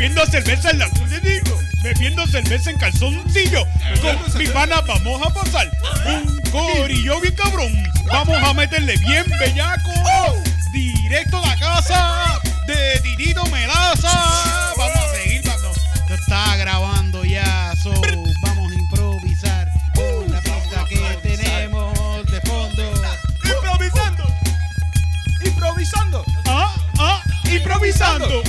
bebiendo cerveza en la te digo, bebiendo cerveza en calzoncillo. Con mi pana vamos a pasar un corillo bien cabrón. Vamos a meterle bien bellaco. Directo a la casa de Titito Melaza. Vamos a seguir. No, esto está grabando ya. So, vamos a improvisar con la pista que tenemos de fondo. Improvisando. Improvisando. Ah, ah, improvisando.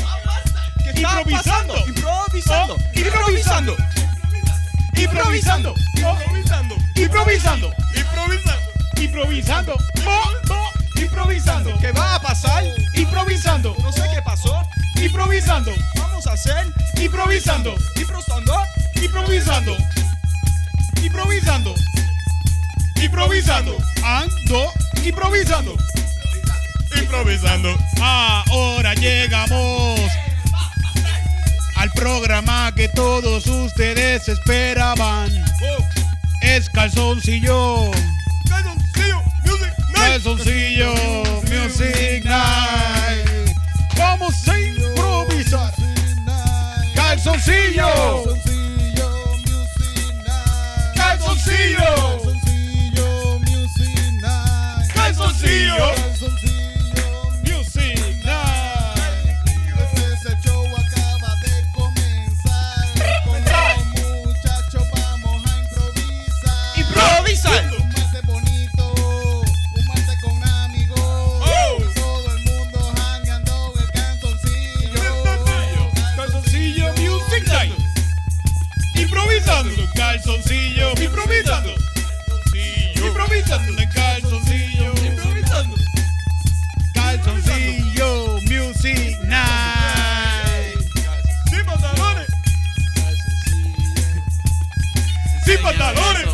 ¿Qué está Improvisando. Improvisando. Oh, improvisando. Improvisando. Oh, Improvisando. Improvisando. Improvisando. Improvisando. Improvisando. ¿Qué va a pasar? Improvisando. No sé qué pasó. Improvisando. Vamos a hacer. Improvisando. Improvisando. Improvisando. Improvisando. Improvisando. Ando. Improvisando. Improvisando. Ahora llegamos al programa que todos ustedes esperaban. Oh. Es calzoncillo. Calzoncillo. Music. Night. Calzoncillo Music Night. Vamos a improvisar. Calzoncillo. Calzoncillo. Calzoncillo. Music Improvisando. Calzoncillo. Improvisando. Improvisando. En calzoncillo. Improvisando. Calzoncillo Music Night. Sin pantalones. Sin pantalones.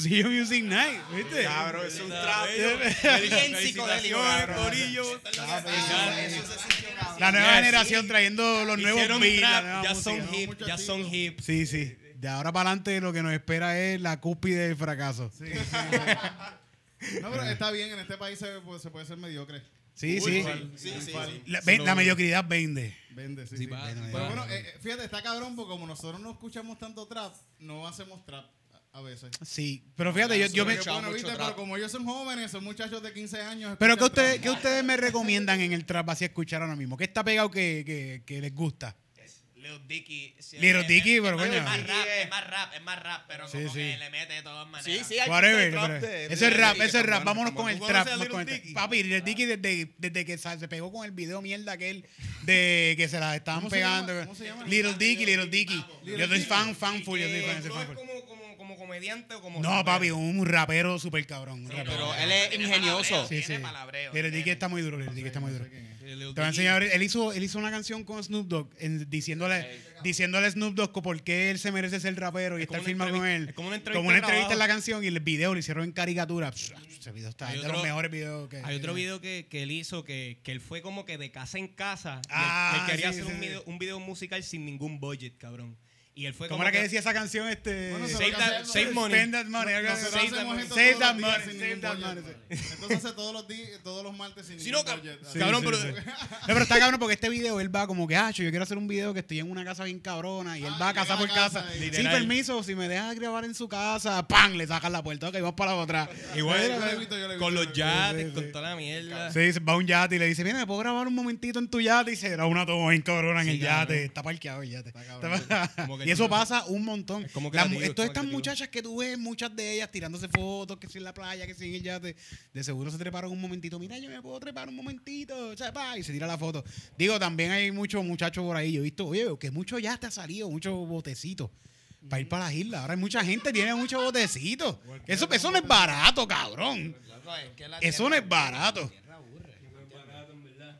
Calzoncillo Music Night, ¿viste? Cabrón, es un trap. Bien psicodélico. Corillo. La nueva generación trayendo los nuevos beats, ya son hip, ya son hip. Sí, sí. De ahora para adelante lo que nos espera es la cúspide del fracaso. Sí, No, pero está bien, en este país se, pues, se puede ser mediocre. sí. Sí, sí, sí. La, mediocridad vende. Vende, sí. Sí, sí. Pero bueno, eh, fíjate, está cabrón porque como nosotros no escuchamos tanto trap, no hacemos trap a- veces. Sí, pero fíjate, yo, yo me... Bueno, mucho viste, pero como ellos son jóvenes, son muchachos de 15 años. Pero ¿qué trap. ¿qué ustedes me recomiendan en el trap así a escuchar ahora mismo? ¿Qué está pegado que, que, que les gusta? Little Dicky. sí, Little es- Dicky, es- pero es coño. más rap, es más rap, es más rap, pero Sí, como sí. que le mete de todas maneras. Sí, sí, hay Whatever, trap de- Ese es rap, ese es rap. Vámonos como con el trap. con el. Papi, Little Dicky desde, desde que se pegó con el video mierda aquel de que se la estaban ¿Cómo se llama? pegando. ¿Cómo se llama? Little Dicky, Little Dicky. Yo soy fan, fan full, yo soy fan, fan es full. Como, comediante o como No, rapero? papi, un rapero súper cabrón. rapero. Pero él es ingenioso. Sí, Tiene sí. palabreo. Lil Dicky está muy duro, Lil Dicky está muy duro. Te voy a enseñar, él hizo, él hizo una canción con Snoop Dogg en- diciéndole, diciéndole a Snoop Dogg por qué él se merece ser rapero y Es estar filmado con él. es como una entrevista Como una de entrevista en la canción y el video lo hicieron en caricatura. Psh, Ese video está Hay es de otro- los mejores videos que Hay otro video que, que él hizo que, que él fue como que de casa en casa. él- Ah, él quería sí, hacer sí, un, sí. video, un video musical sin ningún budget, cabrón. Y él fue ¿Cómo como era que decía esa canción? Este, Bueno, Save that- save money. Spend that money. Save hacemos that esto money. todos los Save días that sin money, ningún save that budget. money, Entonces hace todos los días, todos los martes sin Sí, ningún no, budget. Sí, Cabrón, sí, pero- sí. No, pero está cabrón porque este video él va como que, ah, yo quiero hacer un video que estoy en una casa bien cabrona y él Ah, va casa por casa. casa Literal. permiso, si me dejas grabar en su casa, ¡pam! Le sacan la puerta. Ok, vamos para la otra. Igual con los yates, con toda la mierda. Sí, va un yate y le dice, mira, ¿me puedo grabar un momentito en tu yate? Y se da una toma bien cabrona en el cabrón. yate. Está parqueado el yate. cabrón. Está- que y eso pasa un montón. Es como todas como estas creativo. muchachas que tú ves, muchas de ellas tirándose fotos, que si en la playa, que si en el yate, de seguro se treparon un momentito. Mira, yo me puedo trepar un momentito, sepa, y se tira la foto. Digo, también hay muchos muchachos por ahí. Yo he visto, oye, que mucho ya te ha salido, muchos botecitos. Para ir para las islas. Ahora hay mucha gente, tiene muchos botecitos. Eso, eso no es barato, cabrón. Que la Eso no es barato.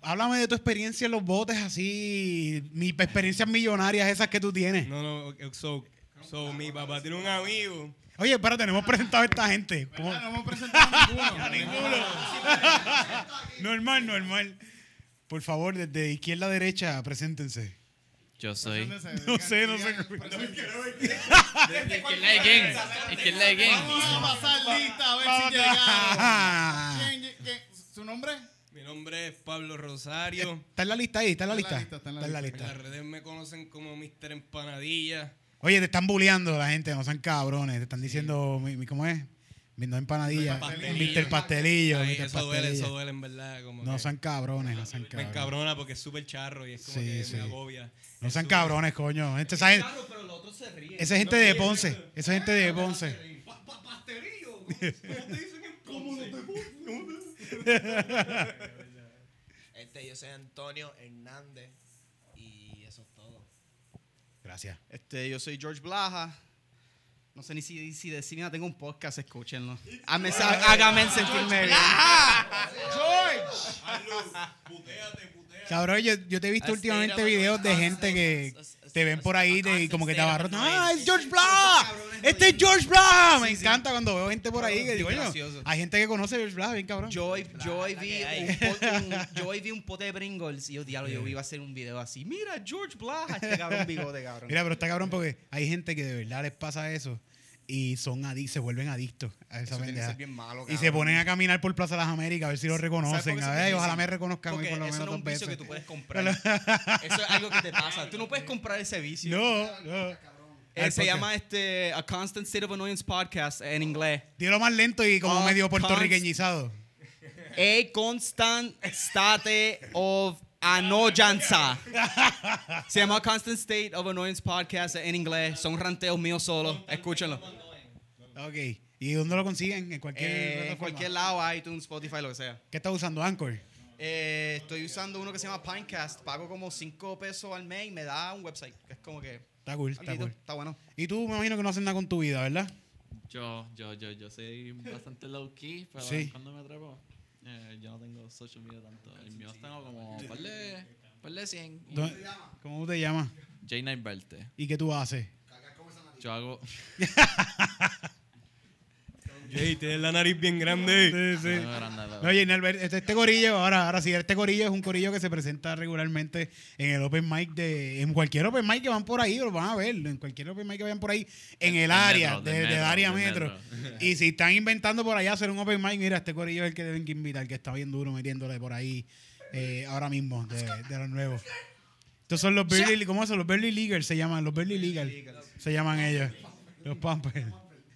Háblame de tu experiencia en los botes así, mis experiencias millonarias esas que tú tienes. No, no, so, so, mi papá tiene un amigo. Oye, espérate, no hemos presentado a esta gente. ¿Cómo? No hemos presentado a ninguno. Normal, normal. Por favor, desde izquierda a derecha, preséntense. Yo soy. No sé, no sé. ¿Quién la de quién? ¿Y quién la de quién? Vamos a pasar lista a ver si llegaron. a- ¿Quién, quién- ¿Su nombre? Mi nombre es Pablo Rosario. Está en la lista ahí, está en la Está lista. en la lista, está en la Está en la En lista. las redes me conocen como Mr. Empanadilla. Oye, te están bulleando la gente, no sean cabrones. Te están diciendo, mi- mi- ¿cómo es? Mi- No empanadilla. Pastelillo. Mr. Pastelillo. Ay, Mr. eso duele, Pastelillo. eso duele en verdad. Como No que sean cabrones, no sean me cabrones. encabrona porque es súper charro y es como Sí, que sí. me agobia. No sean cabrones, coño. Gente, esa, gente- pero los otros se ríen. esa gente de Ponce. Esa gente de Ponce. Este, yo soy Antonio Hernández y eso es todo. Gracias. Este, yo soy George Blaja. No sé ni si, si decir nada, tengo un podcast, escúchenlo. Hágame, hágame sentirme bien. Cabrón, yo, yo te he visto A últimamente videos de gente que te ven por ahí de- y como que te abarrotan. ¡Ah, es George. Blah! ¡Este es George Blah! Me encanta cuando veo gente por ahí que digo, hay gente que conoce a George Blah, bien cabrón. Yo hoy, yo hoy vi un, po- un- yo hoy vi un pote de Pringles y yo, diablo, yo iba a hacer un video así. Mira, George Blaha, este cabrón bigote, cabrón. Mira, pero está cabrón porque hay gente que de verdad les pasa eso y son se vuelven adictos a esa Eso pendeja. bien malo, Y se ponen a caminar por Plaza de las Américas a ver si lo ¿Sabes reconocen. A eso ver, ojalá me reconozcan por lo eso menos no es un dos vicio que tú puedes comprar. eso es algo que te pasa. Tú no puedes comprar ese vicio. No, no. Eh, Al se llama este A Constant State of Annoyance Podcast en inglés. Dilo más lento y como medio puertorriqueñizado. A constant state of annoyanza. Se llama Constant State of Annoyance Podcast en inglés. Son ranteos míos solos. Escúchenlo. Ok. ¿Y dónde lo consiguen? En cualquier, Eh, en cualquier lado, iTunes, Spotify, lo que sea. ¿Qué estás usando? Anchor. Eh, estoy usando uno que se llama Pinecast. Pago como 5 pesos al mes y me da un website. Que es como que. Está cool, está cool. Está bueno. Y tú me imagino que no haces nada con tu vida, ¿verdad? Yo, yo, yo, yo soy bastante low key, pero Sí. cuando me atrevo, eh, yo no tengo social media tanto. El mío tengo como par de, par de 100. y- ¿Dónde- ¿Cómo te llamas? J Night Verte. ¿Y qué tú haces? Yo hago. Jay, tienes la nariz bien grande. Sí, sí. No. Oye, Nelbert, este, este corillo, ahora, ahora sí, este corillo es un corillo que se presenta regularmente en el open mic de, en cualquier open mic que van por ahí, lo van a ver, en cualquier open mic que vayan por ahí, en el área, metro, de- del del metro, área del metro. metro. Y si están inventando por allá hacer un open mic, mira, este corillo es el que deben que invitar, que está bien duro metiéndole por ahí eh, ahora mismo, de, de los nuevos. Estos son los Burley, ¿cómo son? Los Burley Leaguers se llaman, los Burley Leaguers se llaman ellos. Los Pampers.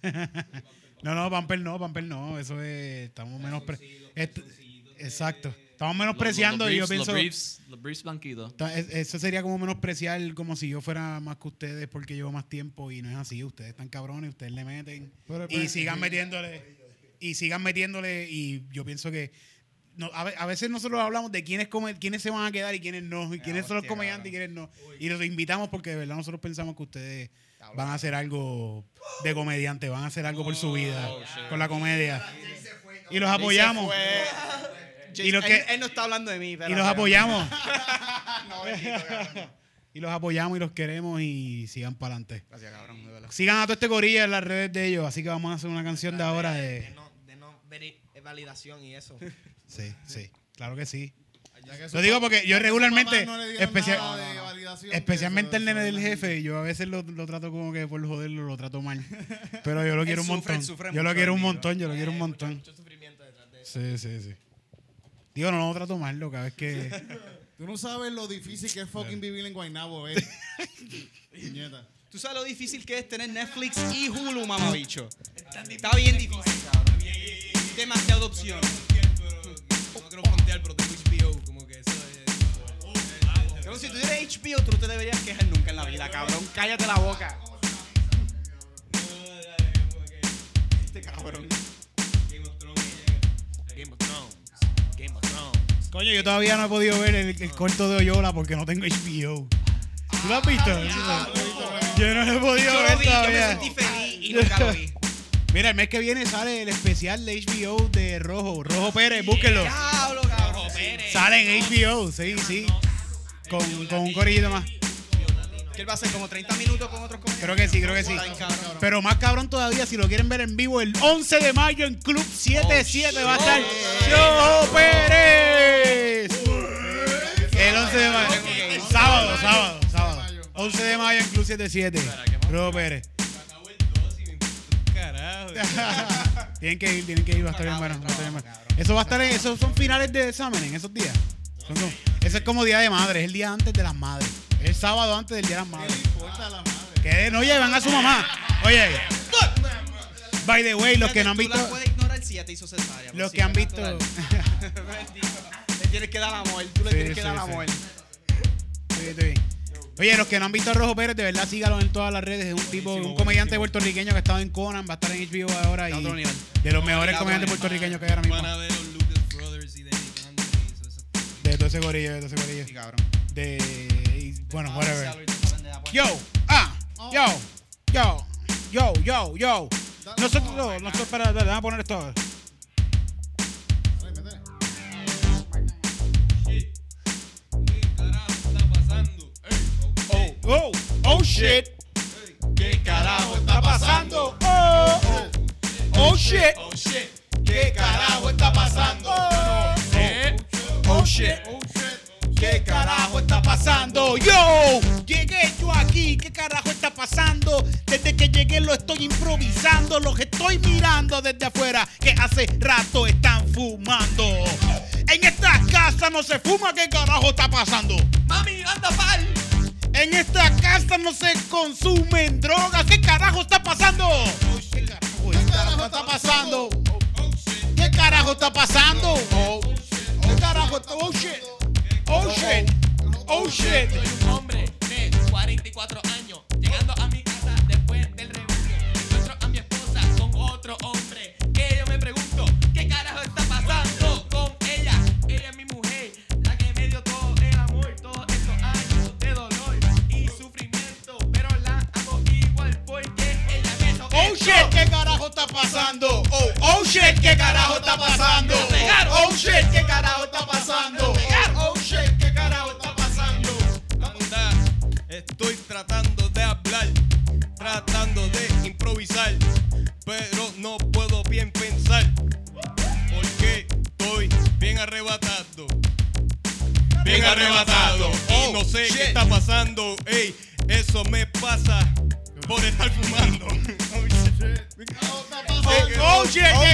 no, no, Pamper no, Pamper no, eso es, estamos menos... exacto, estamos menospreciando Los- y yo los pienso... briefs, los briefs blanquitos. Ta- es- Eso sería como menospreciar como si yo fuera más que ustedes porque llevo más tiempo y no es así. Ustedes están cabrones, ustedes le meten Pero, y sigan metiéndole y sigan metiéndole y yo pienso que no, a, ve- a veces nosotros hablamos de quiénes, come- quiénes se van a quedar y quiénes no, y quiénes son los comediantes y quiénes no. Y los invitamos porque de verdad nosotros pensamos que ustedes van a hacer algo de comediante, van a hacer algo por su vida con la comedia. Y los apoyamos. Y lo que- él, no está hablando de mí, pero. Y los apoyamos. y los apoyamos y los queremos y sigan para adelante. Gracias, cabrón, de verdad. Sigan a todo este gorilla en las redes de ellos, así que vamos a hacer una canción de ahora De de... no, no validación y eso. Sí, sí, claro que sí. Lo digo porque yo regularmente, no especial- especialmente el nene del es jefe, yo a veces lo, lo trato como que por joderlo lo trato mal. Pero yo lo quiero un montón. Yo lo quiero un conmigo. montón, yo lo quiero un montón. Mucho sufrimiento detrás de eso. Sí, sí, sí. Digo, no lo trato mal, lo cada vez que... Tú no sabes lo difícil que es fucking vivir en Guaynabo, eh. Tú sabes lo difícil que es tener Netflix y Hulu, mamabicho. Está bien difícil, cabrón. Demasiada opción. No quiero frontear, pero tengo HBO, como que eso es. Pero si tú eres HBO, tú no te deberías quejar nunca en la vida, cabrón. Cállate la boca. Este cabrón. Game of Thrones. Game of Thrones. Game of Thrones. Coño, yo todavía no he podido ver el, el corto de Oyola porque no tengo HBO. ¿Tú lo has visto? Yo no lo he podido Yo ver lo vi, yo me todavía. sentí feliz y nunca lo vi. Mira, el mes que viene sale el especial de HBO de Rojo, Rojo Pérez, búsquenlo. Diablo, cabrón. Sale en HBO, sí, sí. Con, con un corillito más. Que él va a hacer como 30 minutos con otros comediantes. Creo que sí, creo que sí. Pero más cabrón todavía, si lo quieren ver en vivo, el 11 de mayo en Club 77 va a estar Rojo Pérez. El 11 de mayo. Sábado, sábado, sábado. 11 de mayo en Club 77. Rojo Pérez. tienen que ir, tienen que ir, va a estar bien bueno. va a estar bien bueno. Eso va a estar en, esos son finales de examen en esos días. Son como- eso es como día de madre, es el día antes de las madres. Es el sábado antes del día de las madres. Importa la madre. Que no llevan a su mamá. Oye. By the way, los que no han Tú visto. la puedes ignorar si ya te hizo cesárea. Los pues que sí, han visto. Bendito. Le tienes que dar amor. Tú le Sí, tienes que sí, dar sí. amor. Sí, estoy bien. Oye, los que no han visto a Rojo Pérez, de verdad sígalo en todas las redes. Es un tipo, un comediante puertorriqueño que ha estado en Conan, va a estar en HBO ahora y A otro nivel. de los mejores comediantes puertorriqueños que hay ahora mismo. Van a ver los Lucas Brothers y Danny y. De todo ese gorillo, de todo ese gorillo. Sí, cabrón. De. y, bueno, Ah, whatever. apuesta. Yo, ah, yo, yo, yo, yo, yo. Nosotros, no, nosotros, espera, vamos a poner esto. Oh, oh shit. ¿Qué carajo está pasando? Oh, oh, oh shit. Oh shit. ¿Qué carajo está pasando? Oh, oh shit. ¿Qué carajo está pasando? Yo, llegué yo aquí. ¿Qué carajo está pasando? Desde que llegué lo estoy improvisando. Los estoy mirando desde afuera que hace rato están fumando. En esta casa no se fuma. ¿Qué carajo está pasando? Mami, anda pal. En esta casa no se consumen drogas. ¿Qué carajo está pasando? ¿Qué carajo está, está pasando? ¿Qué carajo está pasando? ¿Qué carajo está? Oh shit. Oh shit. Oh shit. Soy un hombre de 44 años, llegando a mi casa después del rebaño. Encuentro a mi esposa con otro hombre. Que yo me pregunto, ¿qué carajo está shit, ¿qué carajo está pasando? Oh, oh shit, ¿qué carajo está pasando? Oh shit, ¿qué carajo está pasando? Oh shit, ¿qué carajo está pasando? Anda, estoy tratando de hablar, tratando de improvisar, pero no puedo bien pensar, porque estoy bien arrebatado, bien arrebatado, y no sé qué está pasando, ey, eso me pasa Oh,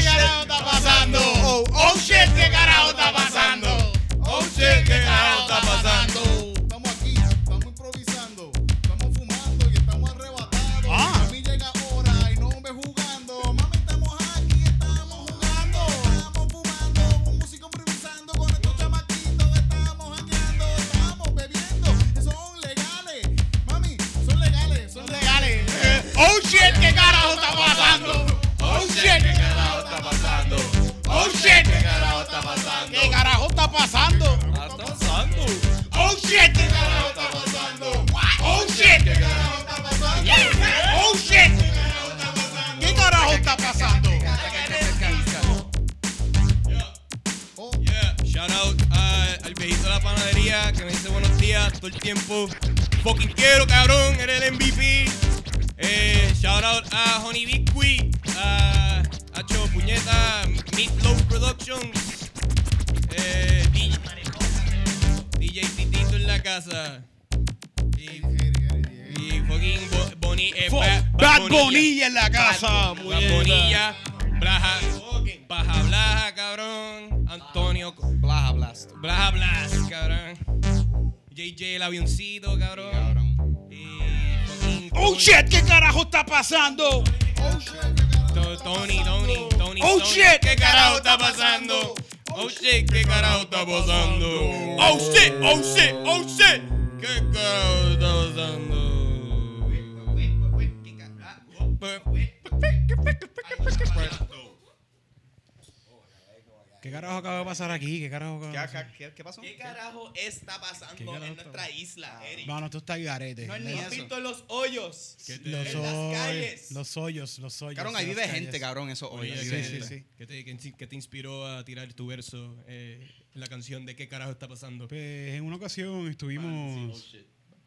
¿Qué, qué pasó? ¿Qué carajo está pasando ¿Qué carajo en está nuestra isla, Eric? Mano, tú estás garete. No es ¿No ni has visto los hoyos? Los, en las hoy- calles? los hoyos, los hoyos. Cabrón, ahí vive calles. gente, cabrón, eso hoy. Oye, ahí sí, sí, sí. ¿Qué te, qué- qué te inspiró a tirar tu verso eh, en la canción de qué carajo está pasando? Pues en una ocasión estuvimos.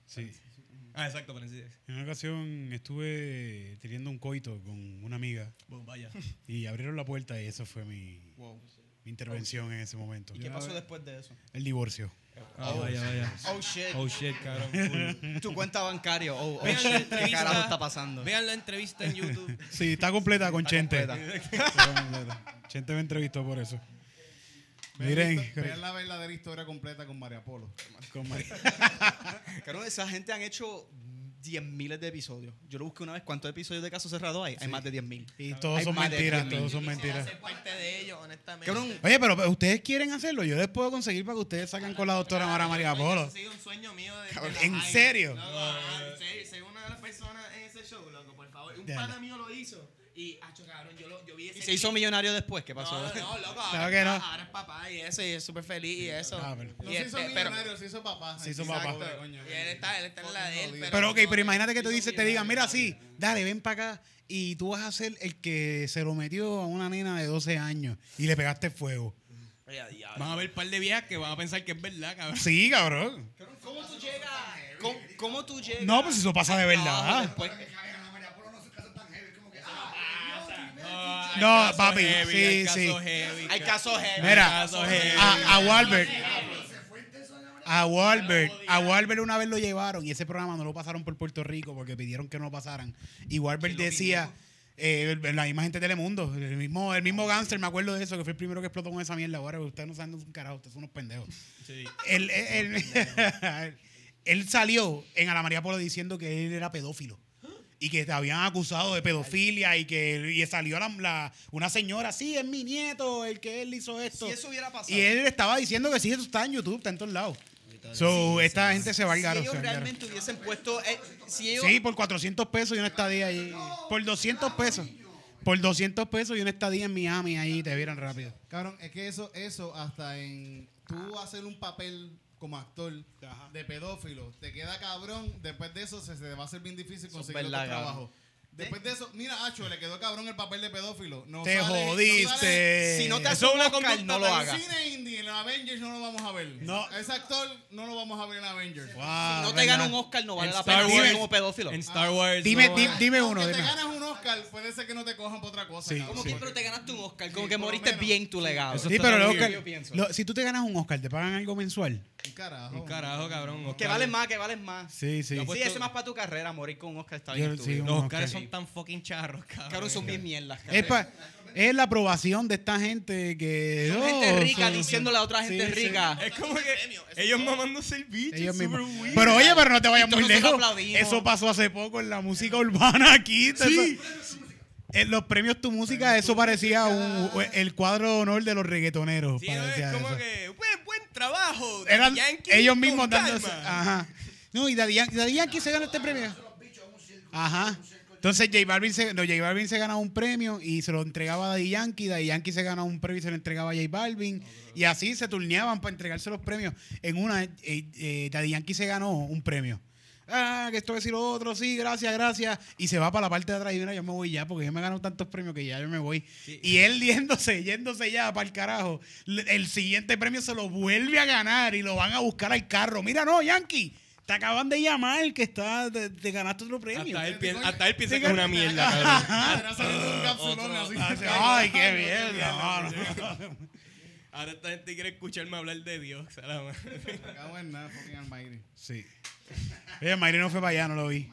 Sí. Ah, exacto, Francis. En una ocasión estuve teniendo un coito con una amiga Bueno, vaya. y abrieron la puerta y eso fue mi, mi intervención en ese momento. ¿Y qué pasó después de eso? El divorcio. Ah, vaya, vaya. Oh shit. Oh shit, cabrón. Cool. Tu cuenta bancaria. Oh, oh Vean la shit. ¿Qué carajo está pasando? Vean la entrevista en YouTube. Sí, está completa con Chente. completa. Está completa. Chente me entrevistó por eso. Miren, Vean la verdadera historia completa con María Polo. con María- Cabrón, esa gente han hecho 10 miles de episodios. Yo lo busqué una vez. ¿Cuántos episodios de Caso Cerrado hay? Hay más de 10 mil. y todos Hay son más de mentiras, 10.000. todos son mentiras. Ser parte de ellos, honestamente. Cabrón, Oye, pero ustedes quieren hacerlo, yo les puedo conseguir para que ustedes saquen con la doctora Mara María Polo. Ha sido un sueño mío de, Cabrón, de la ¿en serio? Loco, ah, en serio, soy una de las personas en ese show, loco, por favor. Un Dale. pana mío lo hizo y, acho, cabrón, yo, lo, yo vi ese y se hizo millonario después. ¿Qué pasó? No, no, loco, Claro ahora, que es no. ahora es papá y eso, y es súper feliz y eso. Ah, pero- No Y se este, hizo pero- millonario, se hizo papá. Se hizo Ay, papá. pobre coño. Y él está, él está en la de él, pero... Pero ok, no, pero imagínate que tú dices, te digan, mira, sí, dale, ven para acá y tú vas a ser el que se lo metió a una nena de 12 años y le pegaste fuego. Van a ver un par de viejas que van a pensar que es verdad, cabrón. Sí, cabrón. ¿Cómo tú llegas? ¿Cómo, cómo tú llegas? No, pues eso pasa de verdad. después? No, Caso papi, heavy, sí, hay sí. heavy, Hay ca- casos heavy. Mira, caso heavy. a, a Walbert. A Walbert, a Walbert una vez lo llevaron y ese programa no lo pasaron por Puerto Rico porque pidieron que no lo pasaran. Y Walbert decía, eh, la misma gente de Telemundo, el mismo, el mismo gánster, me acuerdo de eso, que fue el primero que explotó con esa mierda. Ahora ustedes no saben un carajo, ustedes son unos pendejos. Sí. Él, él, él- él salió en Ana María Polo diciendo que él era pedófilo. Y que te habían acusado de pedofilia y que y salió la, la- una señora, sí, es mi nieto, el que él hizo esto. Si eso hubiera pasado. Y él estaba diciendo que sí, eso está en YouTube, está en todos lados. So, esta gente se va al si garo. ellos realmente hubiesen puesto. eh, si ellos. Sí, por 400 pesos y una estadía ahí. Por 200 pesos. Por 200 pesos y una estadía en Miami ahí te vieran rápido. Cabrón, es que eso, eso hasta en tú hacer un papel como actor Ajá. de pedófilo, te queda cabrón, después de eso se, se te va a hacer bien difícil conseguir otro trabajo. Después de eso, mira, Acho, le quedó cabrón el papel de pedófilo. No Te sale- no sale- jodiste. Si no te Eso es un una conducta no lo tan En hagas. cine indie, en Avengers no lo vamos a ver. No. Ese actor no lo vamos a ver en Avengers. Wow, Si no te gana un Oscar, no vale En la Star pena Wars- como pedófilo. En Star Wars. Dime, no, di- ah, dime Aunque uno, te dime. ganas un Oscar, puede ser que no te cojan por otra cosa. Sí, que, pero te ganaste un Oscar. Como Sí, que moriste menos. bien tu legado. Eso Sí, pero el Oscar, yo pienso. lo- si tú te ganas un Oscar, ¿te pagan algo mensual? Un carajo. Un carajo, cabrón. Que vales más, que vales más. Sí, sí. Sí, ese más para tu carrera. Morir con un Oscar está bien. Los Oscar. Oscars son tan fucking charros, cabrón. Cabrón, son bien mierdas. cabrón. Es, pa- es la aprobación de esta gente que... Son oh, gente rica son- diciéndole a otra Sí, gente sí. rica. Es como que ellos mamándose el bicho. Ellos mismos. weird. Pero oye, pero no te vayas muy lejos. Eso pasó hace poco en la música urbana aquí. Sí. Eso- en los premios Tu Música, eso parecía un- el cuadro de honor de los reggaetoneros. Sí, no, parecía es como eso. que, buen, buen trabajo. Eran Yankee ellos mismos dándose. Ajá. No, y Daddy, Yan- Daddy Yankee se ganó este premio. Ajá. Entonces J Balvin se, no, J Balvin se ganaba un premio y se lo entregaba a Daddy Yankee. Daddy Yankee se ganaba un premio y se lo entregaba a J Balvin. Y así se turneaban para entregarse los premios. En una, eh, eh, Daddy Yankee se ganó un premio. ah, que esto es y lo otro, sí, gracias, gracias. Y se va para la parte de atrás y mira, yo me voy ya, porque yo me he ganado tantos premios que ya yo me voy. Y él yéndose, yéndose ya para el carajo, el siguiente premio se lo vuelve a ganar y lo van a buscar al carro. Mira, no, Yankee, te acaban de llamar que está, te, te ganaste otro premio. Hasta él, piensa, hasta él piensa Sí, que es una mierda, cabrón. Ay, qué mierda. Ahora esta gente quiere escucharme hablar de Dios. a la madre. Me cago en nada, fucking almighty. Sí. Oye, Mayri no fue para allá, no lo vi.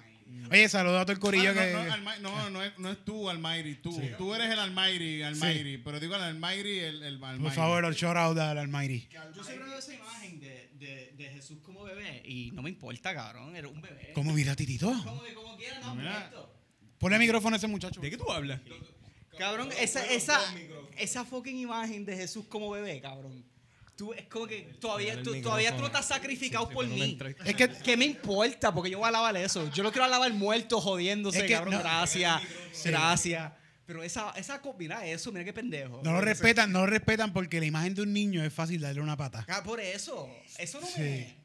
Oye, saludos a todo el corillo Ah, no, que... no, no, no es, no es tú, Almighty. Tú, tú eres el Almighty, Almighty. Pero digo el Almighty, el, el Almighty. Por favor, el shout out al Almighty. Yo siempre veo esa imagen de, de, de Jesús como bebé y no me importa, cabrón. Era un bebé. ¿Cómo mira, Titito? Como que como quiera, no, muerto. Ponle el micrófono a ese muchacho. ¿De qué tú hablas? Cabrón, esa, esa, esa fucking imagen de Jesús como bebé, cabrón. Tú, es como que todavía, tú, todavía tú no estás sacrificado Sí, por no mí. Es que ¿Qué me importa? Porque yo voy a lavar eso. Yo lo quiero lavar muerto, jodiéndose, Es que cabrón. no- gracias, gracias. Pero esa, esa, mira eso, mira qué pendejo. no lo respetan, no lo respetan porque la imagen de un niño es fácil darle una pata. Ah, por eso. Eso no Sí. me...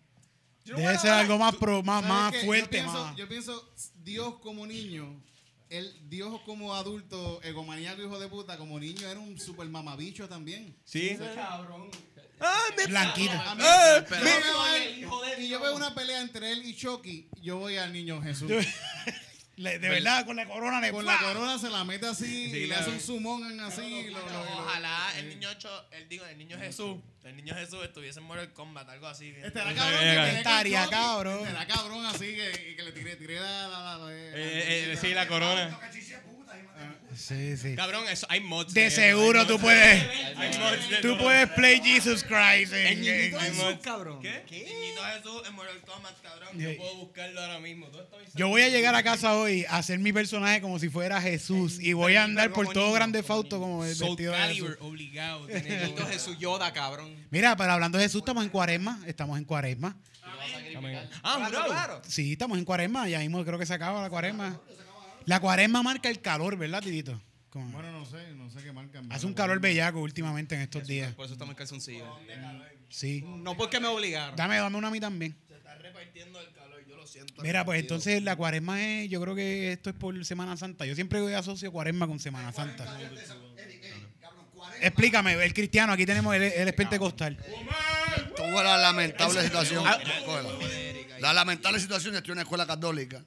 Yo Debe ser algo más pro, más, ¿Sabes más fuerte, yo pienso, más. Yo pienso, Dios como niño, el Dios como adulto, egomaníaco, hijo de puta, como niño era un super mamabicho también. Sí. Cabrón. Ah, me Blanquito. A mí- Ah, yo pero- El hijo de y yo veo una pelea entre él y Chucky, yo voy al niño Jesús. Le- de verdad, con la corona le Con la corona se la mete así Sí, y le hace un sumón así. y lo- lo- lo- Ojalá el niño Cho- el digo, el niño Jesús, el niño Jesús estuviese en Mortal Kombat, algo así. Estará cabrón que Estaría cabrón. Estará cabrón así que, y que le tiré, tiré la, la, la- la- Eh, eh, sí, la corona. Sí, sí. Cabrón, eso, hay mods. De seguro tú puedes, Hay mods de tú puedes play Jesus Christ en, niñito en- Jesús, mods. cabrón. ¿Qué? Niñito Jesús en Mortal Kombat, cabrón. Yo puedo buscarlo ahora mismo. ¿Dónde está mi Yo voy a llegar a casa hoy a hacer mi personaje como si fuera Jesús y voy a andar por todo Grande Fausto como el vestido de Jesús. Obligado. Jesús Yoda, cabrón. Mira, pero hablando de Jesús, estamos en cuaresma. Estamos en cuaresma. Ah, claro. Sí, estamos en cuaresma. Ya mismo creo que se acaba la cuaresma. La cuaresma marca el calor, ¿verdad, Titito? Como- Bueno, no sé, no sé qué marca. hace un calor bellaco últimamente en estos días. Por eso estamos en calzoncillo. Sí. No porque me obligaron. Dame, dame una a mí también. Se está repartiendo el calor, yo lo siento. Mira, pues entonces la cuaresma es, yo creo que esto es por Semana Santa. Yo siempre asocio cuaresma con Semana Santa. Explícame, el cristiano, aquí tenemos, él, él es pentecostal. Tuvo la lamentable situación. Cógela. La lamentable situación de estudiar en una escuela católica.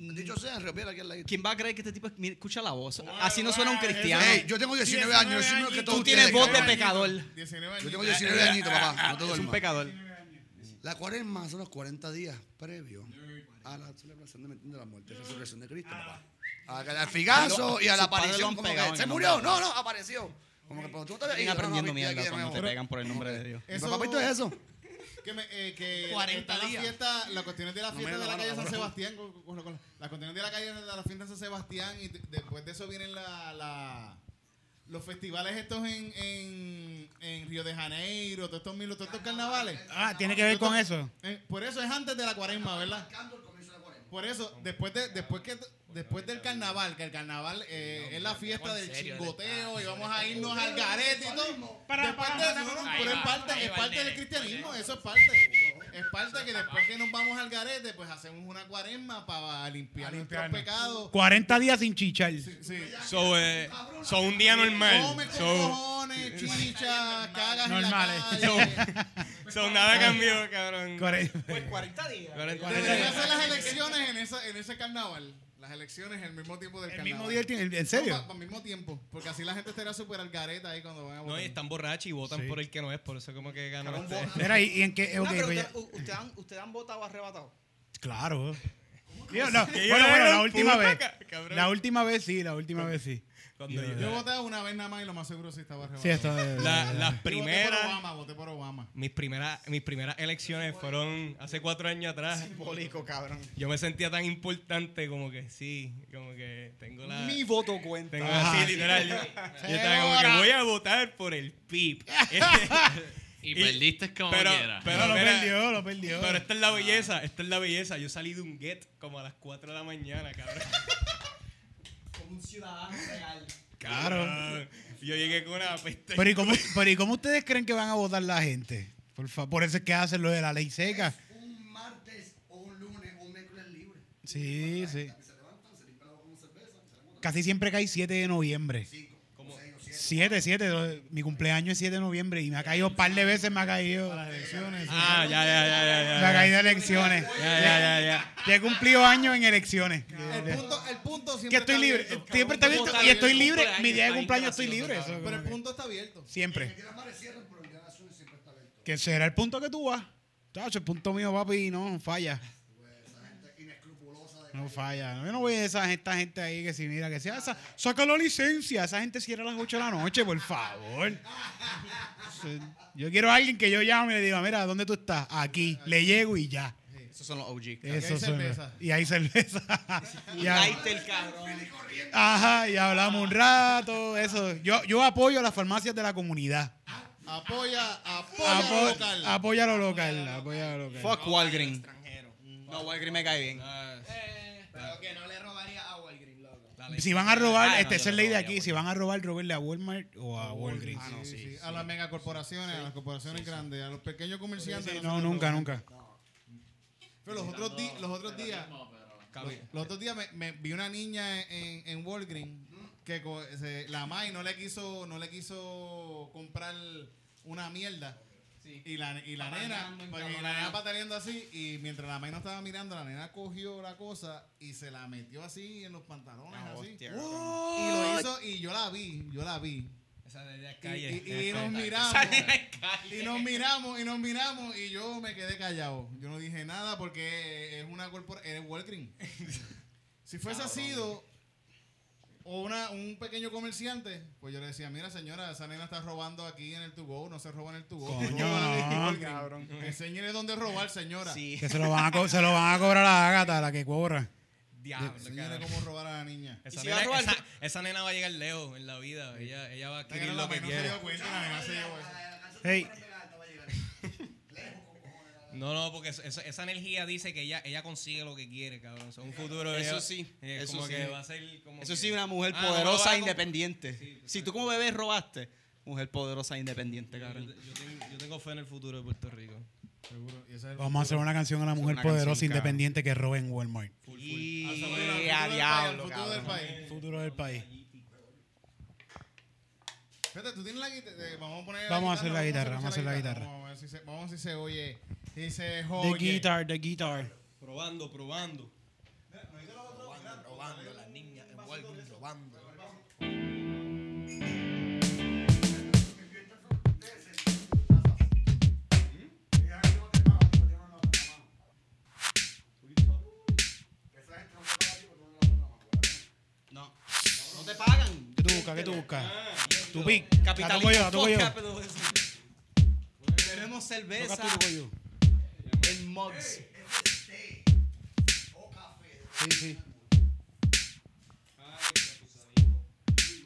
Dicho sea, repite aquí al ladito. ¿Quién va a creer que este tipo mira, escucha la voz? Así no suena un cristiano. Ey, yo tengo 19 años, yo soy lo que Tú tienes voz de pecador. 19 Yo tengo años. 19 añitos, papá. No te Es un pecador. La cuaresma son los 40 días previos a la celebración de, de la muerte y resurrección de Cristo, papá. A- Al figazo y a la aparición. Como que, ¿Se murió? de No, no, apareció. Como que, pero tú te aprendiendo mierda cuando te pegan por el nombre de Dios. Papá, es eso? Que, me, eh, que 40 está la días. fiesta, las cuestiones de la fiesta de la calle San. Sebastián, las cuestiones de la calle de la fiesta de San Sebastián y de- después de eso vienen la, la- los festivales estos en, en, en Río de Janeiro, todos estos mil, todos estos carnavales. Ah, tiene que ver con eso. Eh, por eso es antes de la cuaresma, ¿verdad? Por eso, después de después que después del carnaval, que el carnaval eh, es la fiesta del chingoteo y vamos a irnos al garete y todo. Después de eso, no, no, pero es parte, es parte del cristianismo, eso es parte. Es parte que después que nos vamos al garete, pues hacemos una cuaresma para limpiar nuestros pecados. 40 días sin chichar. Sí. So, eh, so un día normal. Con So, cojones, chicha, cagas Normales. en la calle. so nada cambió, cabrón. Pues 40 días. Deberían hacer las elecciones en, esa, en ese carnaval. Las elecciones el mismo tiempo del El carnaval. mismo día, tiene- ¿en serio? al mismo tiempo. Porque así la gente estaría súper al gareta ahí cuando van a No, votar. y están borrachos y votan Sí. por el que no es, por eso como que ganó este. Mira, ¿y, y en qué? No, ok, pero pues usted- ya- ustedes han, ustedes han votado arrebatado. Claro. Yo, no, bueno, bueno, la última vez. cabrón. La última vez sí, la última vez sí. Cuando Yo- yo- voté una vez nada más y lo más seguro sí estaba arrebatado. Sí, esto es- La- las Yo voté por primeras, Obama, voté por Obama. mis primeras, mis primeras elecciones fueron hace cuatro años atrás. Simbólico, cabrón. Yo me sentía tan importante como que sí, como que tengo la. Mi voto cuenta. Tengo Ajá. así, literal. Yo, yo estaba como que voy a votar por el PIB. Y perdiste como pero, quiera. pero, lo mira, perdió, lo perdió. pero esta es la belleza, esta es la belleza. Yo salí de un get como a las 4 de la mañana, cabrón. Un ciudadano real. Claro. Yo llegué con una peste. Pero ¿y, cómo, pero ¿y cómo ustedes creen que van a votar la gente? Por, fa- por eso es que hacen lo de la ley seca. Un martes o un lunes o un Sí, sí. Casi siempre cae 7 de noviembre. 7, 7. Mi cumpleaños es 7 de noviembre y me ha caído un par de veces, me ha caído las elecciones. Ah, ya, ya, ya, ya. Me ha caído elecciones. Ya, ya, ya, ya. Ya he cumplido años en elecciones. El punto, el punto Que siempre estoy está libre. abierto. Siempre está abierto. Y estoy libre. Mi día de cumpleaños estoy libre. Pero el que- punto está abierto. Siempre. Que será el punto que tú vas. Chacho, el punto mío, papi, no falla. Esa gente inescrupulosa de No falla. Yo no voy a esa esta gente ahí que si mira que sea esa. Saca la licencia. Esa gente cierra a las 8 de la noche, por favor. Yo quiero a alguien que yo llame y le diga, mira, ¿dónde tú estás? Aquí. Le llego y ya. Esos son los OG. Eso hay suena. cerveza. Y hay cerveza. Y Ya. Lighter, cabrón. Ajá, y hablamos un rato. Eso. Yo, yo apoyo a las farmacias de la comunidad. Apoya, apoya Apo- lo local. apoya lo local. Apoya lo local. Fuck Walgreens. Extranjero. No, Walgreens me cae bien. Pero que no le robaría a Walgreens, loco. Si van a robar, Ah, no, este yo esa es no ley de aquí. Si van a robar, robarle a Walmart o a Walgreens. Ah, no, sí, sí. A las megacorporaciones, a las corporaciones grandes, a los pequeños comerciantes. No, nunca, nunca. Pero los otros, di- los otros días, los, los otros días me, me vi una niña en, en Walgreens que co- se- la Mai no le quiso, no le quiso comprar una mierda. Y la, y la nena, porque la nena pataleando así, y mientras la Mai no estaba mirando, la nena cogió la cosa y se la metió así en los pantalones, así. hostia, Y lo hizo, y yo la vi, yo la vi. Esa de Y, calle. y- y nos miramos. y nos miramos, y nos miramos, y yo me quedé callado. Yo no dije nada porque es una corporación, es Walgreens. si fuese sido o una, un pequeño comerciante, pues yo le decía, mira señora, esa nena está robando aquí en el to-go, no se roba en el to-go. Coño, Roba en no. Walgreens. Enséñele dónde robar, señora. Sí. Que se lo van a, co- se lo van a cobrar a la Ágata, la que cobra. Diablo, cómo robar a la niña. Esa, ¿Y si va a nena, robar? esa, esa nena va a llegar lejos en la vida. Ella, ella va a adquirir lo que no se dio cuenta, la nena se llevó eso. Hey, No, no, porque eso- esa energía dice que ella, ella consigue lo que quiere, cabrón. O sea, un futuro. Eso ella- sí, eh, eso como sí. que va a ser como Eso que- sí, una mujer Ah, poderosa e independiente. si tú como bebé robaste, mujer poderosa e independiente, Yo, cabrón. yo tengo, yo tengo fe en el futuro de Puerto Rico. Seguro. Y ese es vamos a hacer una canción a la mujer poderosa canción, independiente que robe en Walmart. Y Al futuro del país, a diablo, futuro del país. Futuro del país. Fíjate, tú tienes la guitarra. Vamos a poner. Vamos a hacer la guitarra, vamos a hacer la guitarra. vamos a ver si se oye. Si se The guitar, the guitar. Probando, probando. Robando, robando, la niña en Walgreens robando. No. No te pagan. ¿Qué tú buscas? ¿Qué tú buscas? Tu pic. La Capitalismo. toco mugs. Sí, sí.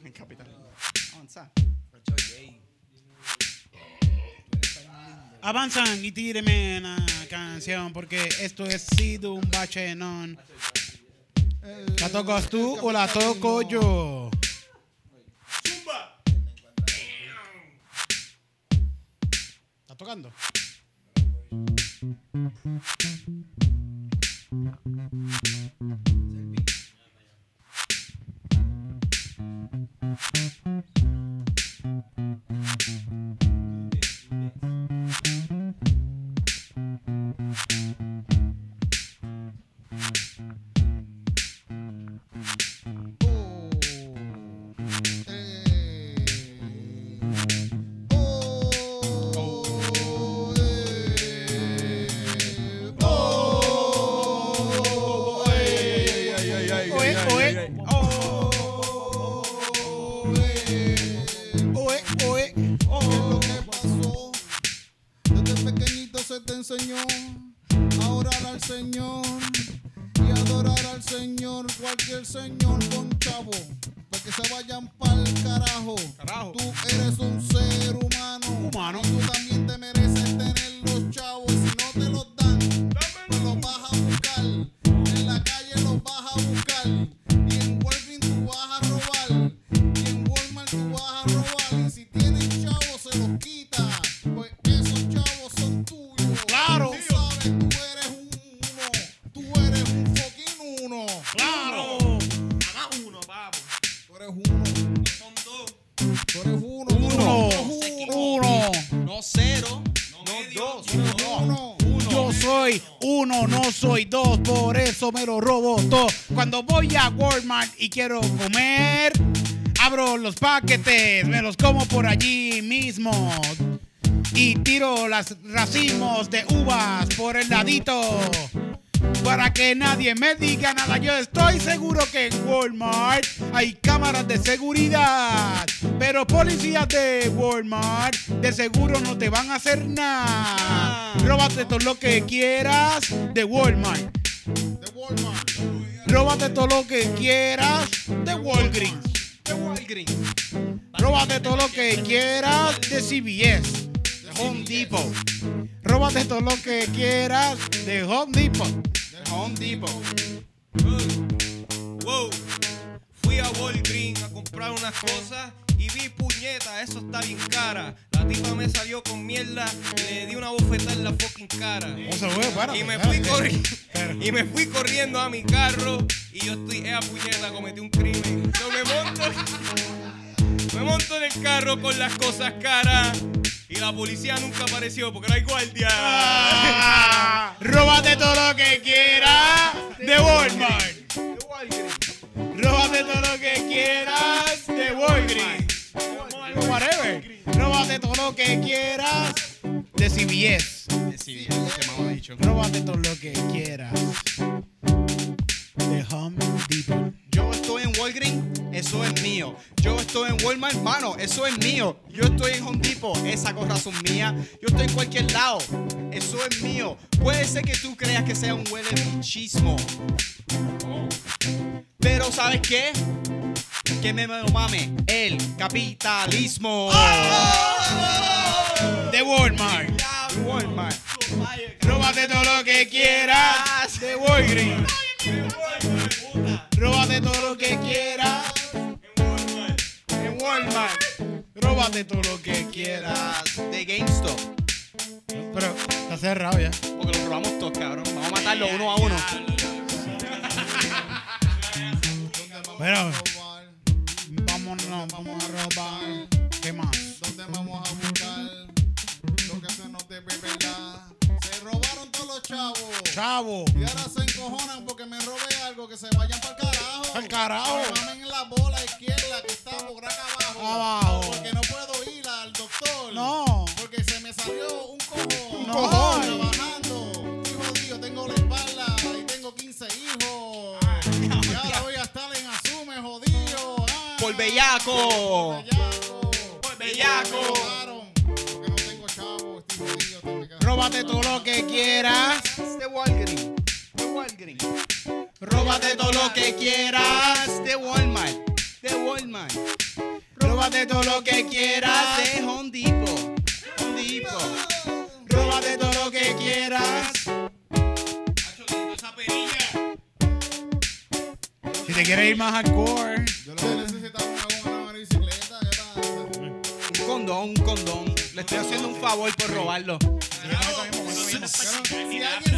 En capitalismo. Avanza. Avanzan y tíreme una canción porque esto es sido un bachenón. ¿La tocas tú o la toco yo? ¿Está tocando? Thank you. Me lo robo todo. Cuando voy a Walmart y quiero comer, abro los paquetes, me los como por allí mismo. Y tiro las racimos de uvas por el ladito. Para que nadie me diga nada, yo estoy seguro que en Walmart hay cámaras de seguridad. Pero policías de Walmart de seguro no te van a hacer nada. Róbate todo lo que quieras de Walmart. Róbate todo lo que quieras de Walgreens. De Walgreens. Róbate todo lo que quieras de CVS. De Home Depot. Róbate todo lo que quieras de Home Depot. De Home Depot. Wow. Fui a Walgreens a comprar unas cosas y vi puñeta, eso está bien cara. La tipa me salió con mierda, le di una bofetada en la fucking cara. O sea, güey, párate, Y me fui corriendo y me fui corriendo a mi carro y yo estoy esa puñeta cometí un crimen. Yo me monto me monto en el carro con las cosas caras y la policía nunca apareció porque no hay guardia. Ah, Róbate todo lo que quieras de Walmart. Róbate todo lo que quieras de Walgreens. Whatever. Róbate todo lo que quieras de CVS. De CVS, que me dicho. Róbate todo lo que quieras de Home Depot. Yo estoy en Walgreens, eso es mío. Yo estoy en Walmart, mano, eso es mío. Yo estoy en Home Depot, esa gorra son mía. Yo estoy en cualquier lado, eso es mío. Puede ser que tú creas que sea un huele bichismo. Pero ¿sabes qué? Que me lo mame el capitalismo. De Walmart. Walmart. Róbate todo lo que quieras de Walgreens. Róbate todo lo que quieras En Walmart. Róbate todo lo que quieras. De GameStop. Pero está cerrado ya. Porque lo robamos todos, cabrón. Vamos a matarlo uno a uno. Pero vámonos, vamos a robar. ¿Qué más? ¿Dónde vamos a buscar lo que se nos debe, verdad? Se robaron todos los chavos. Chavo. Y ahora se encojonan porque me robé algo. Que se vayan para carajo. Pa'l carajo. Que mamen en la bola izquierda que está por acá abajo. Abajo. Porque no puedo ir al doctor. No. Porque se me salió un cojón. Un cojón. Trabajando. Estoy jodido. Tengo la espalda y tengo 15 hijos. Y ahora voy a estar en Asume, jodido. Ah. Por bellaco. Bellaco. Por bellaco. Me robaron Porque no tengo chavo. Estoy jodido. que- Róbate todo lo que quieras. De Walgreens. De Walgreens. Róbate todo lo que quieras. De Walmart. De Walmart. Róbate todo lo que quieras. De Home Depot. Home Depot. Róbate todo lo que quieras. Si te quieres ir más hardcore. Yo lo que necesitaba una goma una bicicleta. ¿Qué pasa? Un condón, un condón. Le estoy haciendo un favor por robarlo. Pero si alguien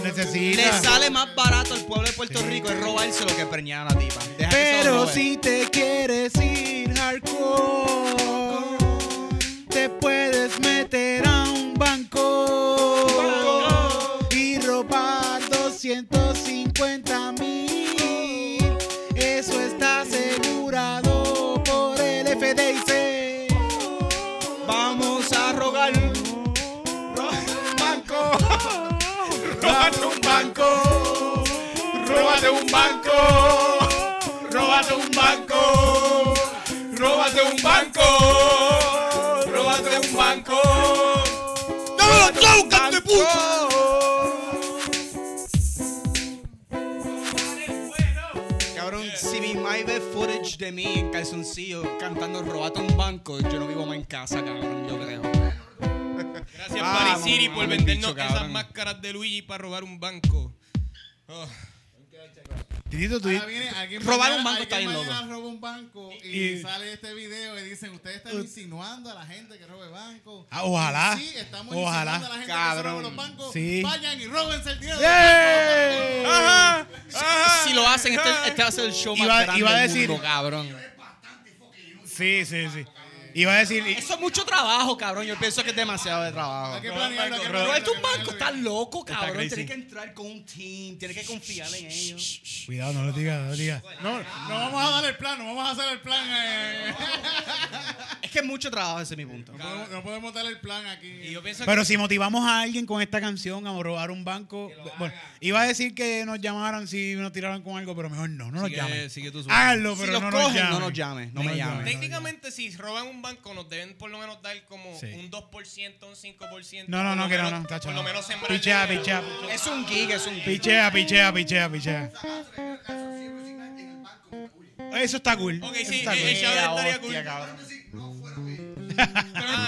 Le sale más barato al pueblo de Puerto Rico es robárselo que preñar a la tipa. Deja lo Pero si te quieres ir hardcore, te puedes meter a un banco y robar 250 mil. Eso está asegurado por el FDIC. Vamos a rogar. un banco. Róbate un banco. Róbate un banco. Róbate un banco. Róbate un banco. Róbate un banco. ¡No, no, Cabrón, si mi mai ve footage de mí en calzoncillo cantando robate un banco, yo no vivo más en casa, cabrón, yo creo. Gracias Ah, Paris City por vendernos bicho, esas máscaras de Luigi para robar un banco. Oh. Titito, tú. Robar mañana- un banco está bien loco. roba un banco y, Y- sale este video y dicen, ustedes están insinuando a la gente que robe bancos. Ah, ojalá. Sí, estamos Ojalá. insinuando a la gente que Cabrón. se robe los bancos. Sí. Vayan y róbense el dinero. ¡Yay! Ajá. Si lo hacen, este, este va a ser el show más Iba- grande iba a del decir- mundo, cabrón. Sí, sí, sí. Iba a decir. Eso es mucho trabajo, cabrón. Yo pienso que es demasiado de trabajo. Hay que planearlo, hay que Pero es un banco, estás loco, cabrón. Tienes que entrar con un team, tienes que confiar en ellos. Cuidado, no lo digas, no lo digas. No, no vamos a dar el plan, no vamos a hacer el plan. eh. Es que es mucho trabajo, ese es mi punto. No podemos, no podemos dar el plan aquí. Y yo pienso Pero si motivamos a alguien con esta canción a robar un banco. Bueno, iba a decir que nos llamaran si nos tiraran con algo, pero mejor no, no nos Sigue- llamen. sigue tu sueño. Háganlo, Si pero los no cogen, nos llamen. no nos llamen, no me nos llamen. técnicamente si roban un banco nos deben por lo menos dar como Sí. un 2%, un 5%. No, no, por no, lo que no, menos- no, tacho, Por lo no. menos sembrar Pichea, dinero. pichea, Es un gig, es un gig. pichea, pichea, pichea, pichea. Eso está cool. Ok, Eso sí, está eh, cool. estaría hostia, cabrón.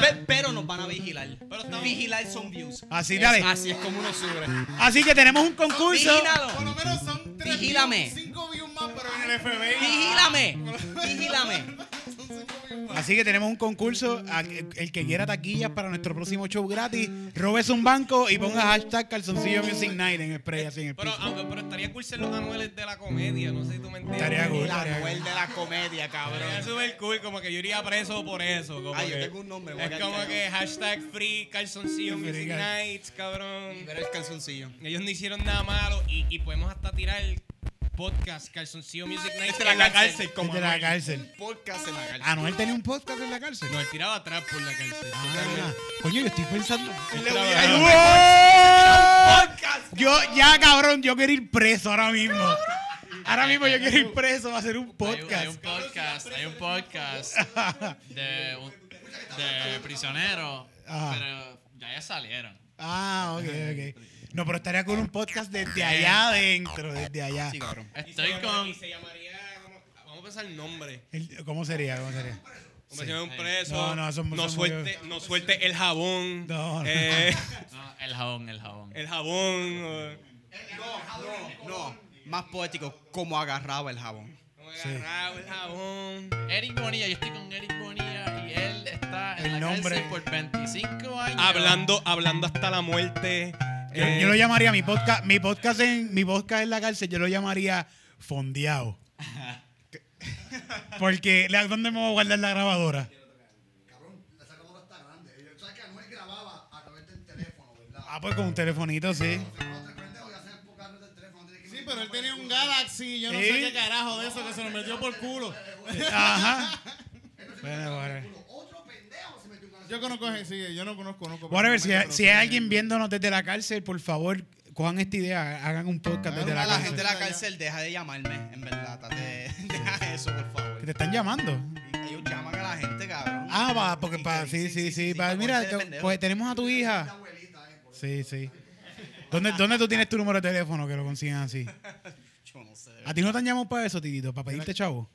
Pe- Pero nos van a vigilar. Pero estamos- Vigilar son views. Así, Es- dale. Así es como uno sube. Así que tenemos un concurso. Por Vigílalo. lo menos son 3 Vigílame. 5 views más, pero en el FBI. Vigílame. Vigílame. Son 5 views más. Así que tenemos un concurso. El que quiera taquillas para nuestro próximo show gratis, robes un banco y ponga hashtag calzoncillo music night en spray así en el Pero, piso. aunque- pero estaría cool ser los anuales de la comedia, no sé si tú me entiendes. Estaría cool. El Anuel cool. de la comedia, cabrón. Estaría súper cool, como que yo iría preso por eso. Como Ah, yo que- tengo un nombre, voy a Es como que hashtag free calzoncillo Free music cal- nights, cabrón. Ver el calzoncillo. Ellos no hicieron nada malo y, y podemos hasta tirar podcast calzoncillo music nights Desde la en la cárcel. como Desde la cárcel. Podcast en la cárcel. Anuel tenía un podcast en la cárcel. No, él tiraba atrás por la cárcel. Ah, coño, yo estoy pensando. ¡Wow! Yo, ya cabrón, yo quiero ir preso ahora mismo. Ahora mismo yo quiero ir preso a hacer un un- podcast. hay un podcast, hay un podcast de, un- de prisioneros, pero ya ya salieron. Ah, ok, ok. No, pero estaría con un podcast desde allá adentro, desde allá. Sí, cabrón. Estoy Y con... se llamaría. Vamos a pensar el nombre. El- ¿Cómo sería? ¿Cómo sería? Como si fuera un preso. No, no, son- no son suelte, no suelte el jabón. No, no. eh, no, el jabón, el jabón. el jabón. o- No, más poético, como agarraba el jabón. como agarrado el jabón. Eric Bonilla, yo estoy con Eric Bonilla y él está en El la nombre. cárcel por 25 años. Hablando, hablando hasta la muerte. Yo, eh, yo lo llamaría mi podcast, mi podcast en mi podcast en la cárcel, yo lo llamaría fondeado. Porque ¿la- ¿dónde me voy a guardar la grabadora? Cabrón, esa grabadora está grande. ¿Sabes que Anuel grababa a través del teléfono, verdad? Ah, pues con un telefonito, sí. Sí, pero él tenía un Galaxy, yo no Sí. sé qué carajo de eso que se lo metió por culo. Ajá. Bueno, whatever. culo. Otro pendejo se metió un Yo conozco sí, yo no conozco, conozco. Whatever, si, personalmente, si hay alguien viéndonos desde la cárcel, por favor, cojan esta idea, hagan un podcast desde A la la gente de la cárcel, deja de llamarme, en verdad. tate- Deja eso, por favor. Que te están llamando. Ellos llaman a la gente, cabrón. Ah, va, porque para, sí, sí, sí, para mira, pues tenemos a tu hija. Sí, sí. ¿Dónde, ¿Dónde tú tienes tu número de teléfono que lo consigan así? Yo no sé. ¿A ti no te han llamado para eso, Titito? ¿Para pedirte chavo?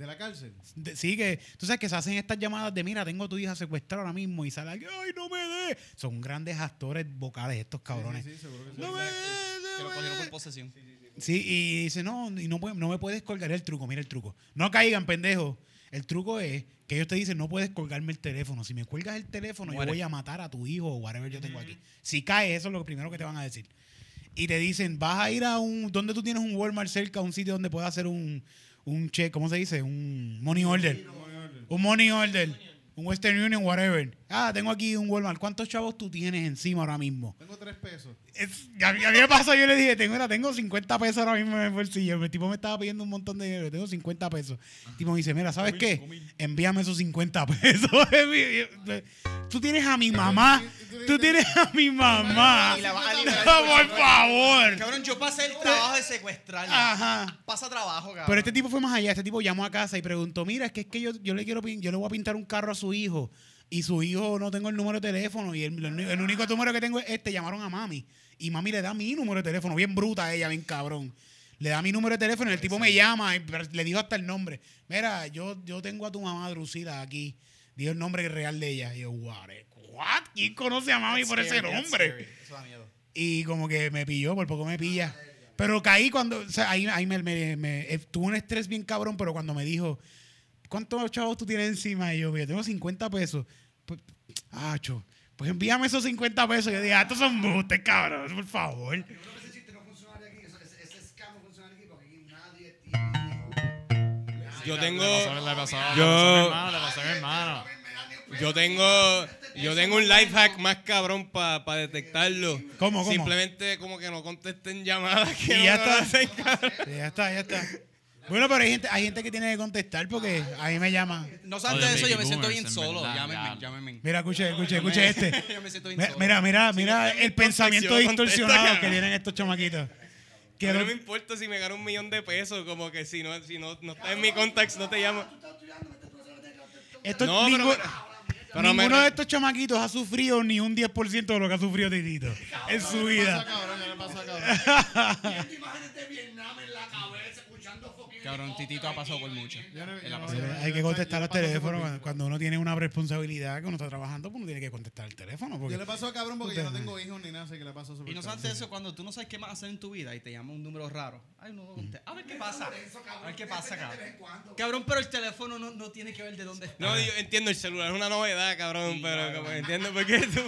¿De la cárcel? De- sí, que tú sabes que se hacen estas llamadas de mira, tengo a tu hija secuestrada ahora mismo y sale alguien, ay, no me dé. Son grandes actores vocales estos cabrones. Sí, seguro que sí. No me dé, Que no lo me cogieron dé. por posesión. Sí, y dice, no, y no, no me puedes colgar el truco. Mira el truco. No caigan, pendejo. El truco es que ellos te dicen, no puedes colgarme el teléfono. Si me cuelgas el teléfono, Muere. yo voy a matar a tu hijo o whatever yo tengo aquí. Si cae, eso es lo primero que te van a decir. Y te dicen, vas a ir a un, donde tú tienes un Walmart cerca, un sitio donde puedas hacer un, un check, ¿cómo se dice? Un money order. Un money order. Un Western Union, whatever. Ah, tengo aquí un Walmart. ¿Cuántos chavos tú tienes encima ahora mismo? Tengo tres pesos. Es- a, mí, a mí me pasó, yo le dije, tengo, mira, tengo 50 pesos ahora mismo en el bolsillo. El tipo me estaba pidiendo un montón de dinero, tengo 50 pesos. El tipo me dice, mira, ¿sabes qué? Envíame esos 50 pesos. Tú tienes a mi mamá. Tú tienes a mi mamá. Y la vas a liberar No, por por supuesto. favor. Cabrón, yo pasé el trabajo de secuestrarla. Ajá. Pasa trabajo, cabrón. Pero este tipo fue más allá. Este tipo llamó a casa y preguntó, mira, es que es que yo, yo le quiero yo le voy a pintar un carro a su hijo. Y su hijo no tengo el número de teléfono. Y el, el- único número que tengo es este. Llamaron a mami. Y mami le da mi número de teléfono. Bien bruta ella, bien cabrón. Le da mi número de teléfono y el tipo me llama y le dijo hasta el nombre. Mira, yo, yo tengo a tu mamá Drusila aquí. Dijo el nombre real de ella. Y yo, what? ¿What? ¿Quién conoce a mami por ese Scary, nombre? scary. Eso da miedo. Y como que me pilló, por poco me pilla. Pero caí cuando, o sea, ahí, ahí me, me- me- eh, tuve un estrés bien cabrón, pero cuando me dijo, ¿cuántos chavos tú tienes encima? Y yo, yo tengo 50 pesos. Pues, acho, pues envíame esos 50 pesos. Y yo dije, ah, estos son bustes, cabrón, por favor. Yo creo que ese chiste no funcionaría aquí. Ese, ese, ese scam no funcionaría aquí porque aquí nadie tiene. Yo tengo. Le pasó, Yo- hermano. Yo tengo, yo tengo un life hack más cabrón para detectarlo. ¿Cómo, cómo? Simplemente como que no contesten llamadas que Y ya está. hacen. Sí, ya está, ya está. Bueno, pero hay gente, hay gente que tiene que contestar porque ahí me llaman. No obstante Oye, eso, yo me siento bien en solo. Llámenme, llámenme. Mira, escuche, escuche, escuche este. Yo me siento bien solo. Mira, mira, mira el pensamiento distorsionado que tienen estos chamaquitos. Que no me importa si me gano un millón de pesos, como que si no, si no, no está en mi contacto, no te llamo. Esto- No, pero ninguno, pero de estos chamaquitos ha sufrido ni un 10% de lo que ha sufrido Titito en su vida. Cabrón, ya le pasa, cabrón. imágenes de Vietnam en la cabeza escuchando fucking. Cabrón, Titito ha pasado por mucho. Yo no- yo Él ha no- pasado- yo- Hay que yo- contestar yo los paso teléfonos cuando, uno tiene una responsabilidad que uno está trabajando, pues uno tiene que contestar el teléfono. Porque Yo le paso a cabrón porque yo no tengo hijos ni nada, así que le paso súper Y no cabrón. obstante eso, cuando tú no sabes qué más hacer en tu vida y te llama un número raro, ay, no. A ver qué pasa. A ver qué pasa, cabrón. Cabrón, pero el teléfono no, no tiene que ver de dónde está. No, yo entiendo, el celular es una novedad, cabrón, Sí, pero como entiendo por qué tú.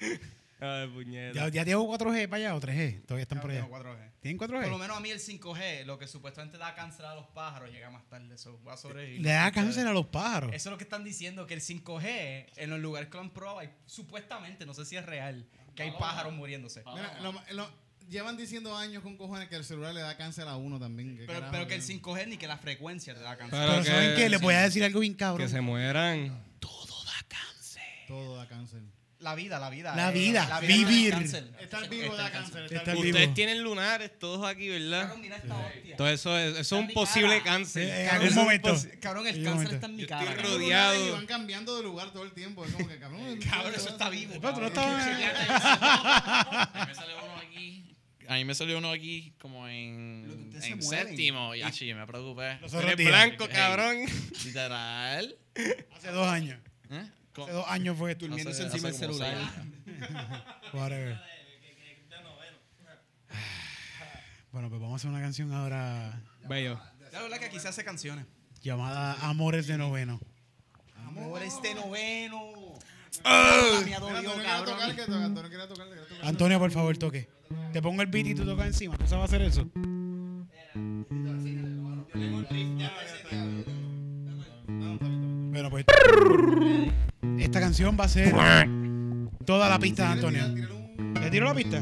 Ay, puñeta. ya, ya tengo 4G para allá o 3G. Todavía están por allá. Tengo 4G. ¿Tienen Por lo 4G? menos a mí el 5G, lo que supuestamente da cáncer a los pájaros, llega más tarde. Eso va a sobrevivir. Le da cáncer a los pájaros. Eso es lo que están diciendo, que el 5G, en los lugares que lo han probado, hay- supuestamente, no sé si es real, que hay pájaros muriéndose. Mira, lo- lo- llevan diciendo años con cojones que el celular le da cáncer a uno también. ¿qué Pero, carajo, pero que el tío? 5G ni que la frecuencia te da cáncer. Pero Pero que- ¿saben qué? Les voy a decir algo bien Que cabrón. se mueran. Todo da cáncer. Todo da cáncer. La vida, la vida. La eh, vida, no da vivir. cáncer. Estar vivo da cáncer. Estar Estar vivo. Ustedes tienen lunares todos aquí, ¿verdad? Cabrón, esta. Todo eso es, eso es un posible cara. cáncer. Eh, en Cabrón, algún es un momento. Cabrón, el En algún cáncer momento. está en mi Yo cara. estoy cabrón. rodeado. Y van cambiando de lugar todo el tiempo. Es como que, cabrón. Cabrón, eso está vivo. Pero tú no cabrón. estabas- A mí me salió uno aquí. A mí me salió uno aquí como en, en séptimo. Y así, me preocupé. Los Tú otros eres blanco, cabrón. Literal. Hace dos años. ¿Eh? Hace dos años fue. Durmiéndose Hace- encima del celular. Whatever. Bueno, pues vamos a hacer una canción ahora Bello. La verdad que aquí se hace canciones. llamada Amores de Noveno. Amor, este noveno. Antonio, por favor, toque. Te pongo el beat y tú tocas encima. ¿Tú sabes hacer eso? Bueno, pues. Esta canción va a ser toda la pista de Antonio. ¿Le tiro la pista?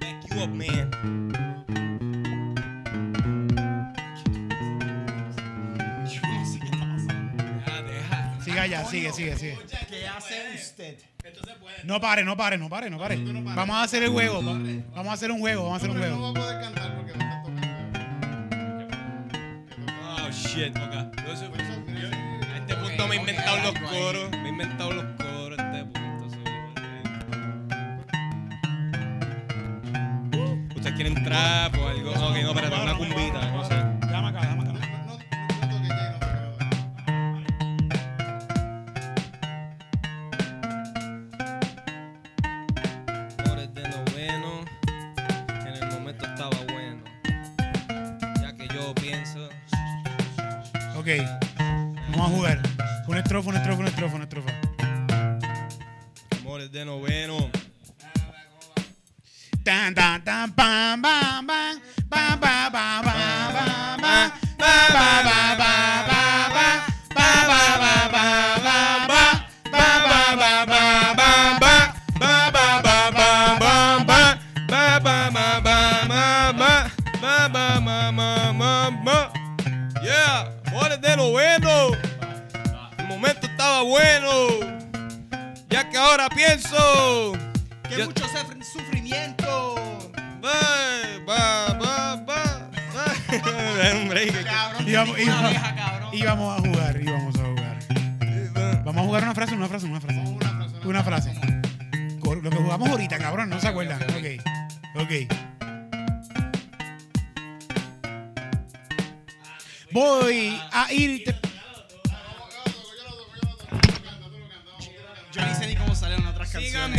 Back you. Sigue sigue, sigue. ¿Qué hace usted? No pare, no pare, no pare, no pare. Vamos a hacer el juego. va- Vamos a hacer un juego, vamos a hacer un juego. shit. Okay. Entonces, a este punto me he inventado los coros. Me he inventado los coros.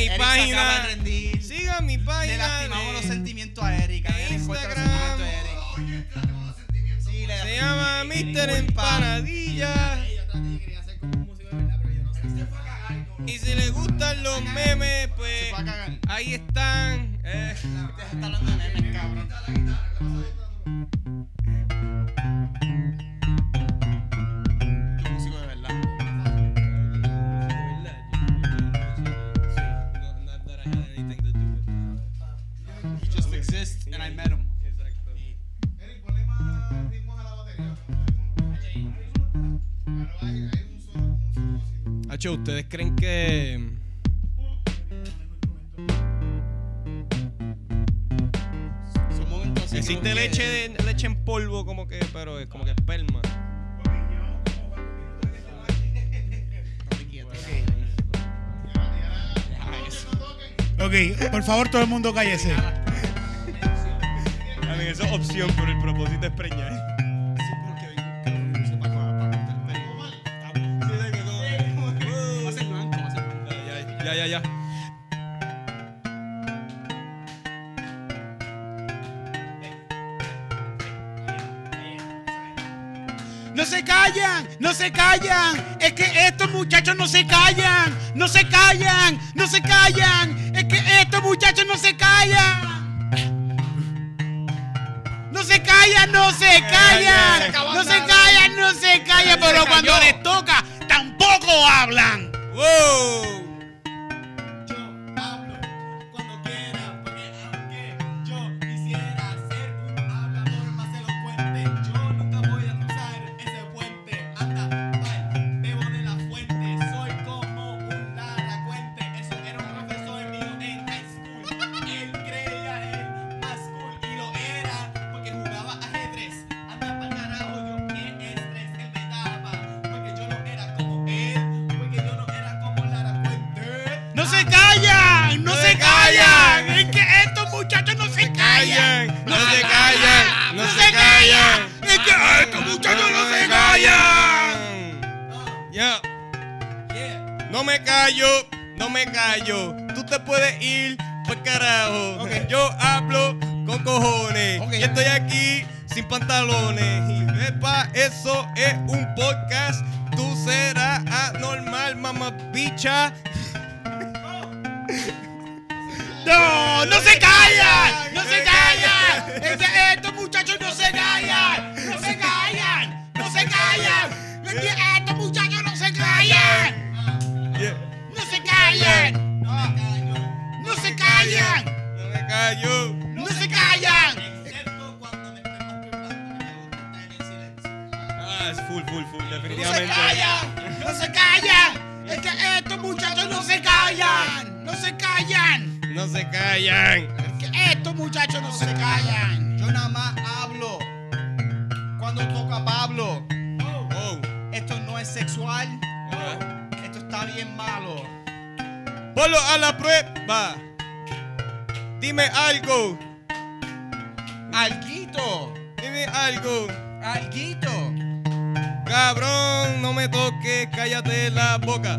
Mi Eric se acaba página. de rendir. Sigan mi Le página. lastimamos de- los sentimientos a Eric. A nadie le importan los Instagram. Se llama Mr. Empanadilla. Y si les gustan los memes, pues Se fue a cagar. ahí están. Eh, de estar hablando de memes, cabrón. ¿Ustedes creen que existe leche, de- leche en polvo como que, pero es como que esperma? Ok, por favor, todo el mundo cállese. A mí eso es opción, pero el propósito es preñar. No se callan, no se callan. Es que estos muchachos no se callan, no se callan, no se callan. Es que estos muchachos no se callan. No se callan, no se callan. No se callan, no se callan. Pero cuando les toca, tampoco hablan. ¡Wow! Me callo, no me callo. Tú te puedes ir por carajo. Yo hablo con cojones. Y estoy aquí sin pantalones. Y eso es un podcast. Tú serás anormal, mamá bicha. No, no se callan, no se callan. Estos muchachos no se callan, No me callo. no se callan. Excepto cuando me estoy masturbando y me gusta estar en silencio. Ah, es full, full, full, No se definitivamente. callan, no se callan. Es que estos muchachos no se callan, no se callan. No se callan. Es que estos muchachos no se callan. Yo nada más hablo cuando toca a Pablo. Oh. Esto no es sexual. Esto está bien malo. Ponlo a la prueba. Dime algo. Alguito. Dime algo. Alguito. Cabrón, no me toques, cállate la boca.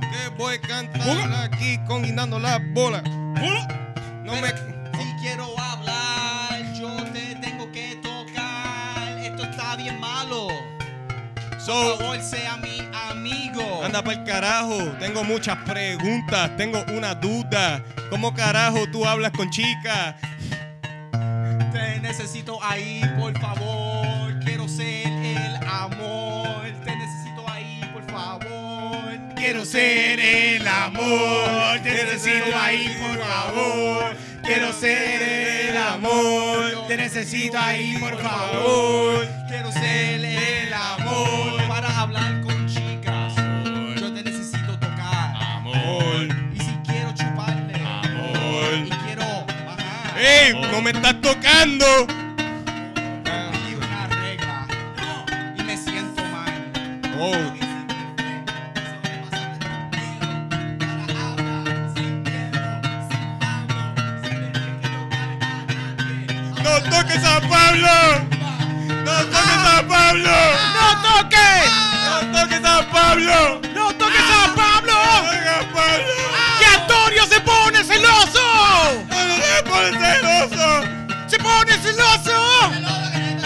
Que voy a cantar aquí con guindando la bola. No me. Si quiero hablar, yo te tengo que tocar. Esto está bien malo. Por So, favor, sea mi. Anda para el carajo. Tengo muchas preguntas. Tengo una duda. ¿Cómo carajo tú hablas con chicas? Te necesito ahí, por favor. Quiero ser el amor. Te necesito ahí, por favor. Quiero ser el amor, te necesito ahí por favor. Quiero ser el amor, te necesito ahí por favor. Quiero ser el me estás tocando! Pedí una regla. Y me siento mal. Oh. ¡No toques a Pablo! ¡No toques a Pablo! ¡No toques! ¡No toques a Pablo! Pone celoso!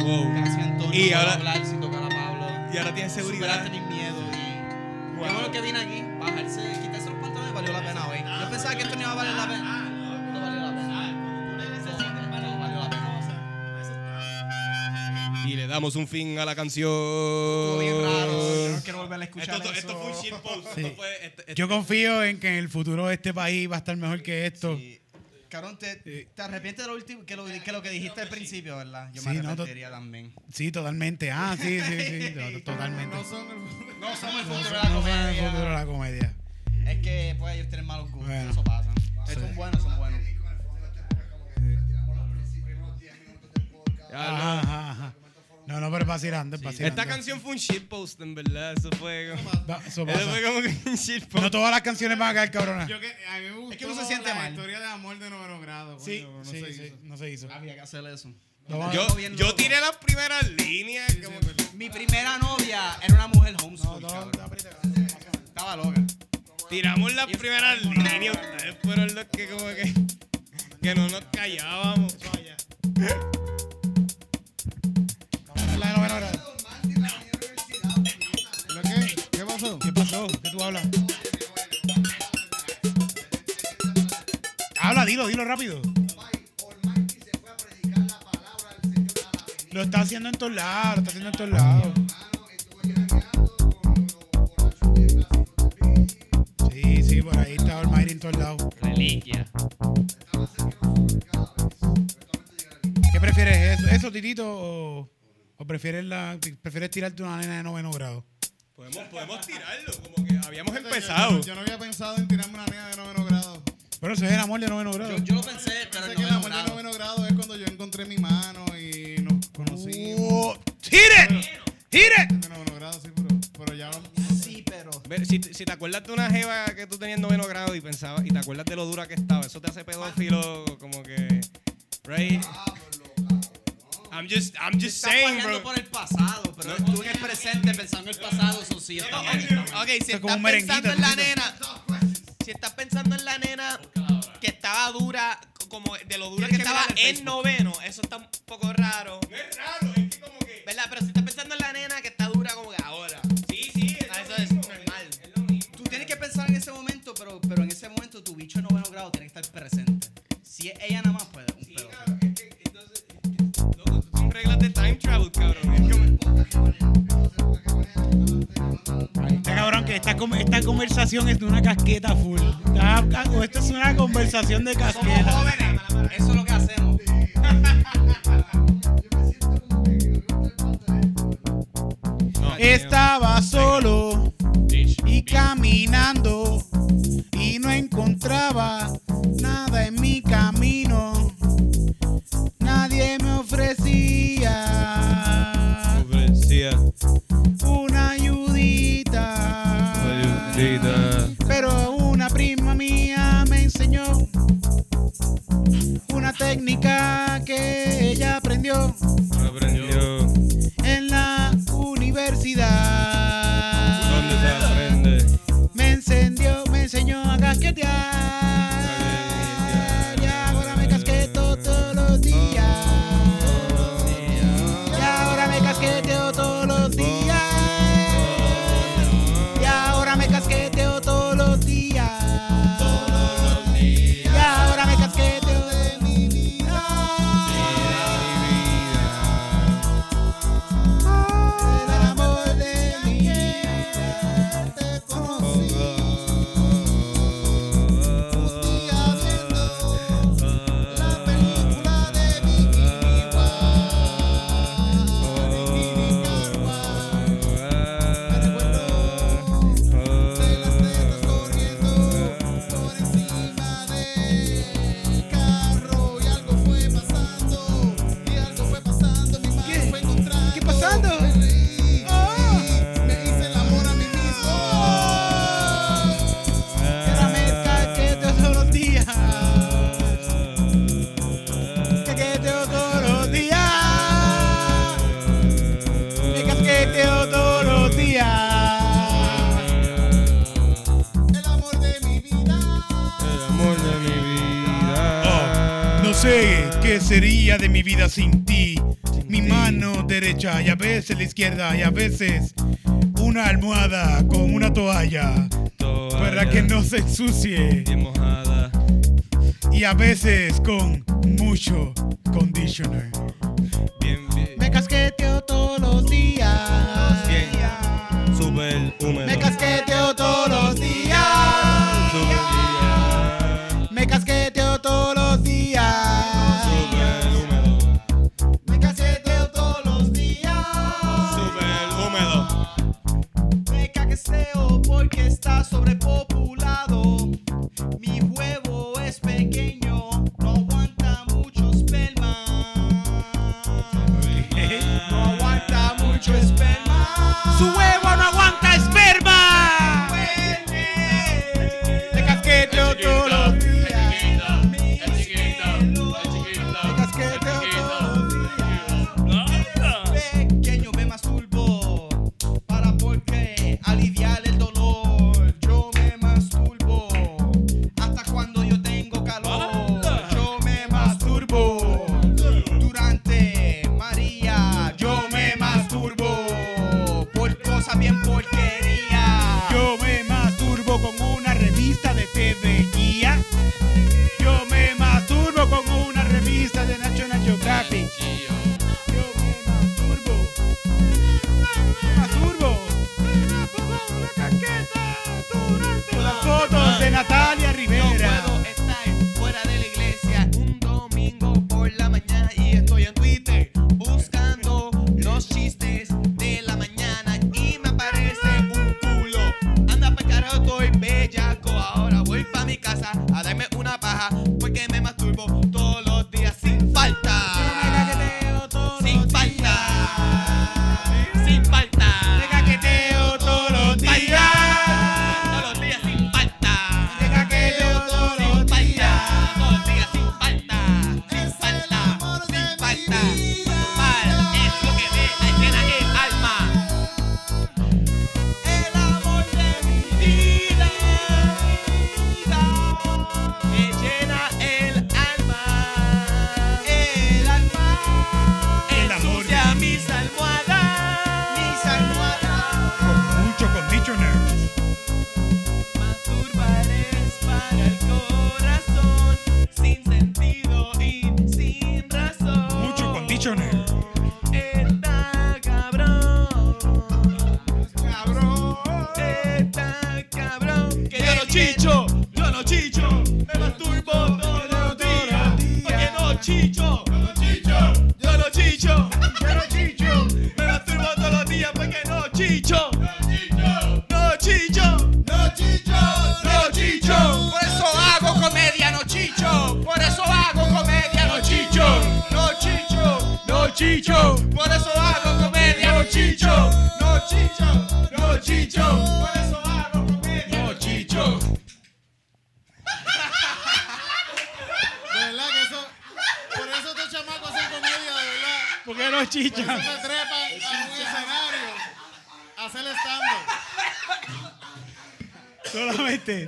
Wow. Y ahora- hablar sin tocar a Pablo. Y ahora tienes seguridad. Damos un fin a la canción. Estuvo bien raro. Yo no quiero volver a Esto, escuchar esto, eso. esto fue un shitpost. Sí. Esto fue, este- este- Yo confío en que en el futuro de este país va a estar mejor que esto. Sí. Cabrón, te, te arrepientes de lo, último, que lo, que lo que dijiste al principio, ¿verdad? Yo Sí, me no, arrepentiría también. Sí, totalmente. Ah, sí, sí, sí. to- Totalmente. No son el- No somos el No futuro de la no sé el futuro de comedia. la comedia. Es que pues ellos tienen malos gustos, Bueno. eso pasa. Son buenos, son buenos. Ya, Ajá, no. ajá, ajá. No, no, pero es vacilando, es vacilando. Esta canción fue un shitpost, en verdad. Eso fue como, eso fue como que un shitpost. No todas las canciones van a caer cabronas. Yo que, a mí me gustó que no se siente la mal. historia de amor de noveno grado. Sí, coño, no sí, se sí, hizo. no se hizo. Había que hacer eso. Yo, yo tiré las primeras líneas. como que- Mi primera novia era una mujer homeschool, No. Estaba loca. tiramos las primeras líneas. Ustedes fueron los que como que, que no nos callábamos. La grado. ¿Lo qué? ¿Qué pasó? ¿Qué pasó? ¿Qué tú hablas? Habla, dilo, dilo rápido. Lo está haciendo en todos lados, lo está haciendo en todos lados. Sí, sí, por ahí está Almighty en todos lados. Reliquia. Prefieres, la, prefieres tirarte una nena de noveno grado? Podemos, podemos tirarlo, como que habíamos Yo- yo- empezado. Yo, no había pensado en tirarme una nena de noveno grado. Bueno, eso es el amor de noveno grado. Yo, yo lo pensé, pero Sé en que el amor de noveno grado es cuando yo encontré mi mano y nos conocimos. Oh. De noveno grado, sí, pero, pero ya Sí, pero... Si, si te acuerdas de una jeva que tú tenías en noveno grado y pensabas, y te acuerdas de lo dura que estaba, eso te hace pedófilo como que. Right? I'm just, I'm just Estás saying, bro. por el pasado, pero tú en el presente pensando en el pasado, eso sí está mal. Ok, si estás pensando en la nena, si estás pensando en la nena que estaba dura, como de lo dura que, que estaba en noveno, eso está un poco raro. No es raro, es que como que. ¿Verdad? Pero si estás pensando en la nena que está dura como que ahora. Sí, sí, es Ah, eso es normal. Es lo mismo. Tú tienes que pensar en ese momento, pero, pero en ese momento tu bicho de noveno grado tiene que estar presente. Si es ella nada más, pues travel, cabrón. Es como- Está cabrón que esta, esta conversación es de una casqueta full. Está- esto es una conversación de Somos casqueta. jóvenes, eso es lo que hacemos. No, Estaba solo y caminando y no encontraba sé qué sería de mi vida sin ti. Mi mano derecha y a veces la izquierda y a veces una almohada con una toalla para que no se ensucie Bien mojada. y a veces con mucho conditioner. Bien, bien. Me casqueteo todos los días. Bien. Súper húmedo.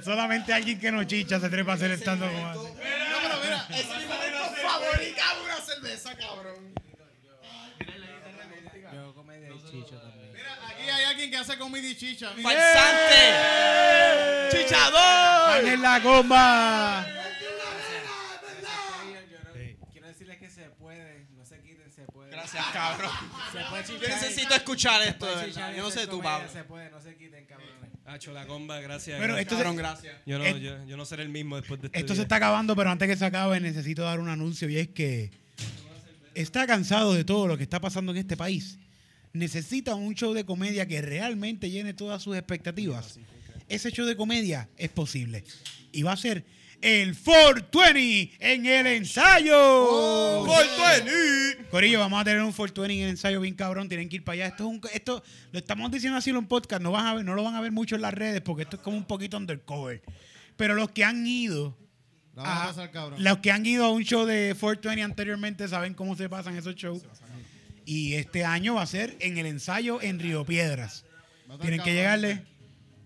Solamente, alguien que no chicha se trepa a hacer estando como hace. No, pero mira, es mi momento favorito. una cerveza, cabrón. Mira, aquí hay alguien que hace comida y chicha. ¡Falsante! ¡Chichador! ¡Ángel la goma! Quiero decirles que se puede, no se quiten, se puede. Gracias, cabrón. Se puede Yo necesito escuchar se esto. de verdad. Yo no sé tú, Pablo. Se puede, no se quiten, cabrones. Hacho, la comba, gracias. Pero gracias. esto Cabrón, gracias. Yo no, et- yo, yo no seré el mismo después de este esto se día. está acabando, pero antes que se acabe necesito dar un anuncio y es que está cansado de todo lo que está pasando en este país. Necesita un show de comedia que realmente llene todas sus expectativas. Ese show de comedia es posible. Y va a ser el 420 en el ensayo. 420. Corillo, vamos a tener un 420 en el ensayo bien cabrón. Tienen que ir para allá. Esto es un, esto lo estamos diciendo así en un podcast. No, van a ver, no lo van a ver mucho en las redes porque esto es como un poquito undercover. Pero los que han ido, La van a a- pasar, cabrón. los que han ido a un show de 420 anteriormente saben cómo se pasan esos shows. Y este año va a ser en el ensayo en Río Piedras. Tienen que llegarle.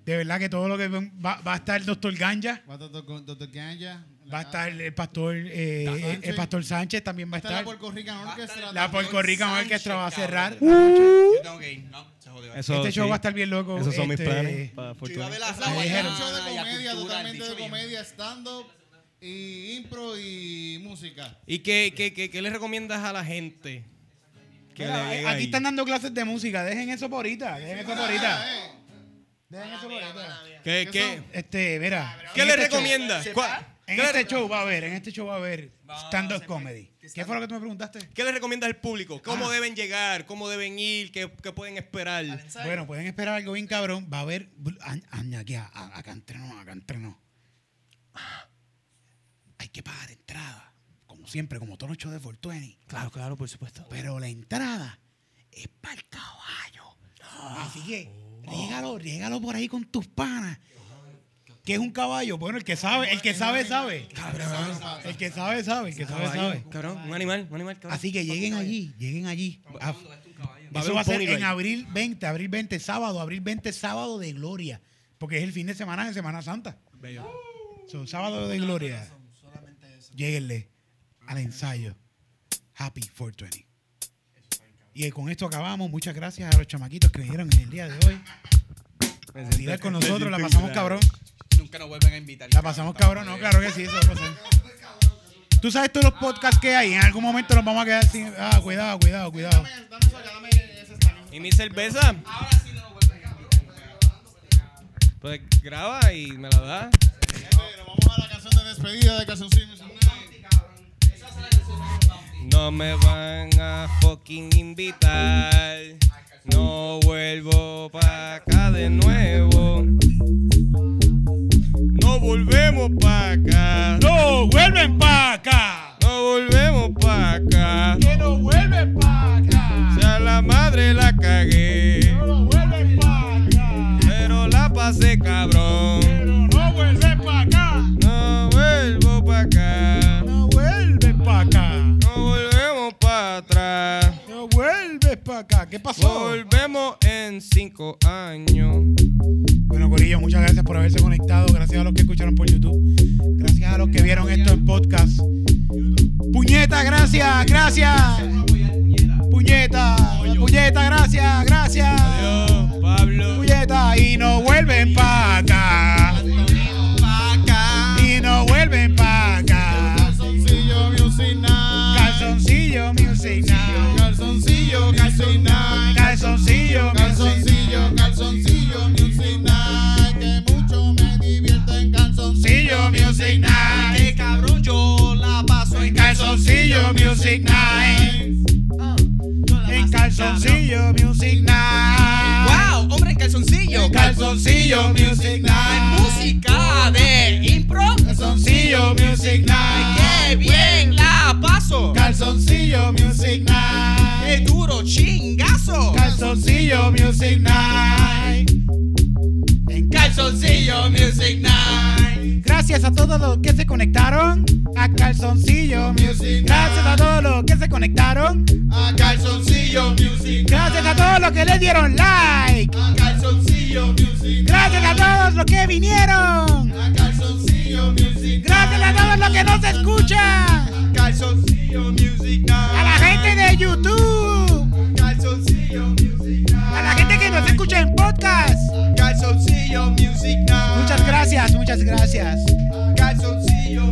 De verdad que todo lo que ven- va, va a estar el doctor Ganja. Va a estar. Dr. Ganja, Va a estar el pastor, eh, Sánchez. el pastor Sánchez también va a Esta es la estar. Puerto Rican Orchestra. La Puerto Rican Orchestra va a cerrar. Yo tengo que ir. No, se jodió. Eso, Este show sí. va a estar bien loco. Esos son mis este, planes para Yo iba a Fortuna. ver la Me es un show de comedia, cultura, totalmente de comedia, stand-up y impro y música. ¿Y qué, qué, qué, qué le recomiendas a la gente? Que Mira, le eh, aquí ahí? están dando clases de música. Dejen eso por ahorita. Dejen eso por ahorita. Dejen eso por. ¿Qué, ¿Qué qué? Este, mira. qué en le este show-? ¿Cuál- En ¿Qué le- este show va a haber, en este show va a haber stand-up comedy. ¿Qué fue lo que tú me preguntaste? ¿Qué le recomiendas al público? ¿Cómo Ah. deben llegar? ¿Cómo deben ir? ¿Qué, qué pueden esperar? Bueno, pueden esperar algo bien cabrón. Va a haber. a- a- Aquí, a- a- acá entre nos, acá entre nos. Hay que pagar entrada. Como siempre, como todos los shows de Fortuny. Claro, claro, por supuesto. Pero la entrada es para el caballo. Así que, riégalo, riégalo por ahí con tus panas. ¿Qué es un caballo? Bueno, el que sabe, el que sabe, sabe. El que sabe, sabe. El que sabe, sabe. Cabrón, un animal, un animal, cabrón. Así que lleguen allí, lleguen allí. Va a haber Eso va a ser en abril 20, abril 20, sábado, abril 20, sábado de gloria. Porque es el fin de semana de Semana Santa. Son sábado de gloria. Lléguenle al ensayo. Happy 420. Y con esto acabamos. Muchas gracias a los chamaquitos que vinieron en el día de hoy. Tirar con nosotros, la pasamos cabrón. Nunca nos vuelven a invitar. La pasamos cabrón, no, claro que sí, eso pasar. Tú sabes todos los podcasts que hay, en algún momento nos vamos a quedar sin. Ah, cuidado, cuidado, cuidado. Dame eso, dame ese stand. ¿Y mi cerveza? Pues graba y me la da. Pero vamos a la canción de despedida de Night. No me van a fucking invitar. No vuelvo pa' acá de nuevo. No volvemos pa' acá. ¡No vuelven para acá! No volvemos pa' acá. ¡Que no vuelven para acá! Si a la madre la cagué. ¡No vuelven para acá! Pero la pasé cabrón. ¡Pero no vuelven para acá! No vuelvo pa' acá. ¡No vuelven para acá! Para acá! ¿Qué pasó? Volvemos en cinco años. Bueno, Corillo, muchas gracias por haberse conectado. Gracias a los que escucharon por YouTube. Gracias a los que vieron esto en podcast. Puñeta, gracias, gracias. Puñeta, puñeta, gracias, gracias. Adiós, Pablo. Puñeta, y no vuelven para acá. Y no vuelven para acá. Calzoncillo. Calzoncillo Music Calzoncillo, calzoncillo Music Night. Que mucho me divierte en calzoncillo Calzoncillo Music Night. Qué cabrón, yo la paso en Calzoncillo Music Night. En Calzoncillo Music Night. Wow, hombre en calzoncillo. Calzoncillo Music Night. Música de impro. Calzoncillo Music Night. Qué bien la paso. Calzoncillo Music Qué Night. duro chingazo. Calzoncillo Music Night. En Calzoncillo Music Night. Gracias a todos los que se conectaron a Calzoncillo Music. Gracias a todos los que se conectaron. A calzoncillo Music Gracias a todos los que le dieron like. A calzoncillo Music Gracias a todos los que vinieron. A calzoncillo Music Gracias a todos los que nos escuchan. Calzoncillo Music A la gente de YouTube. Calzoncillo Music A la gente que nos escucha en podcast. Calzoncillo Music Muchas gracias, muchas gracias. Calzoncillo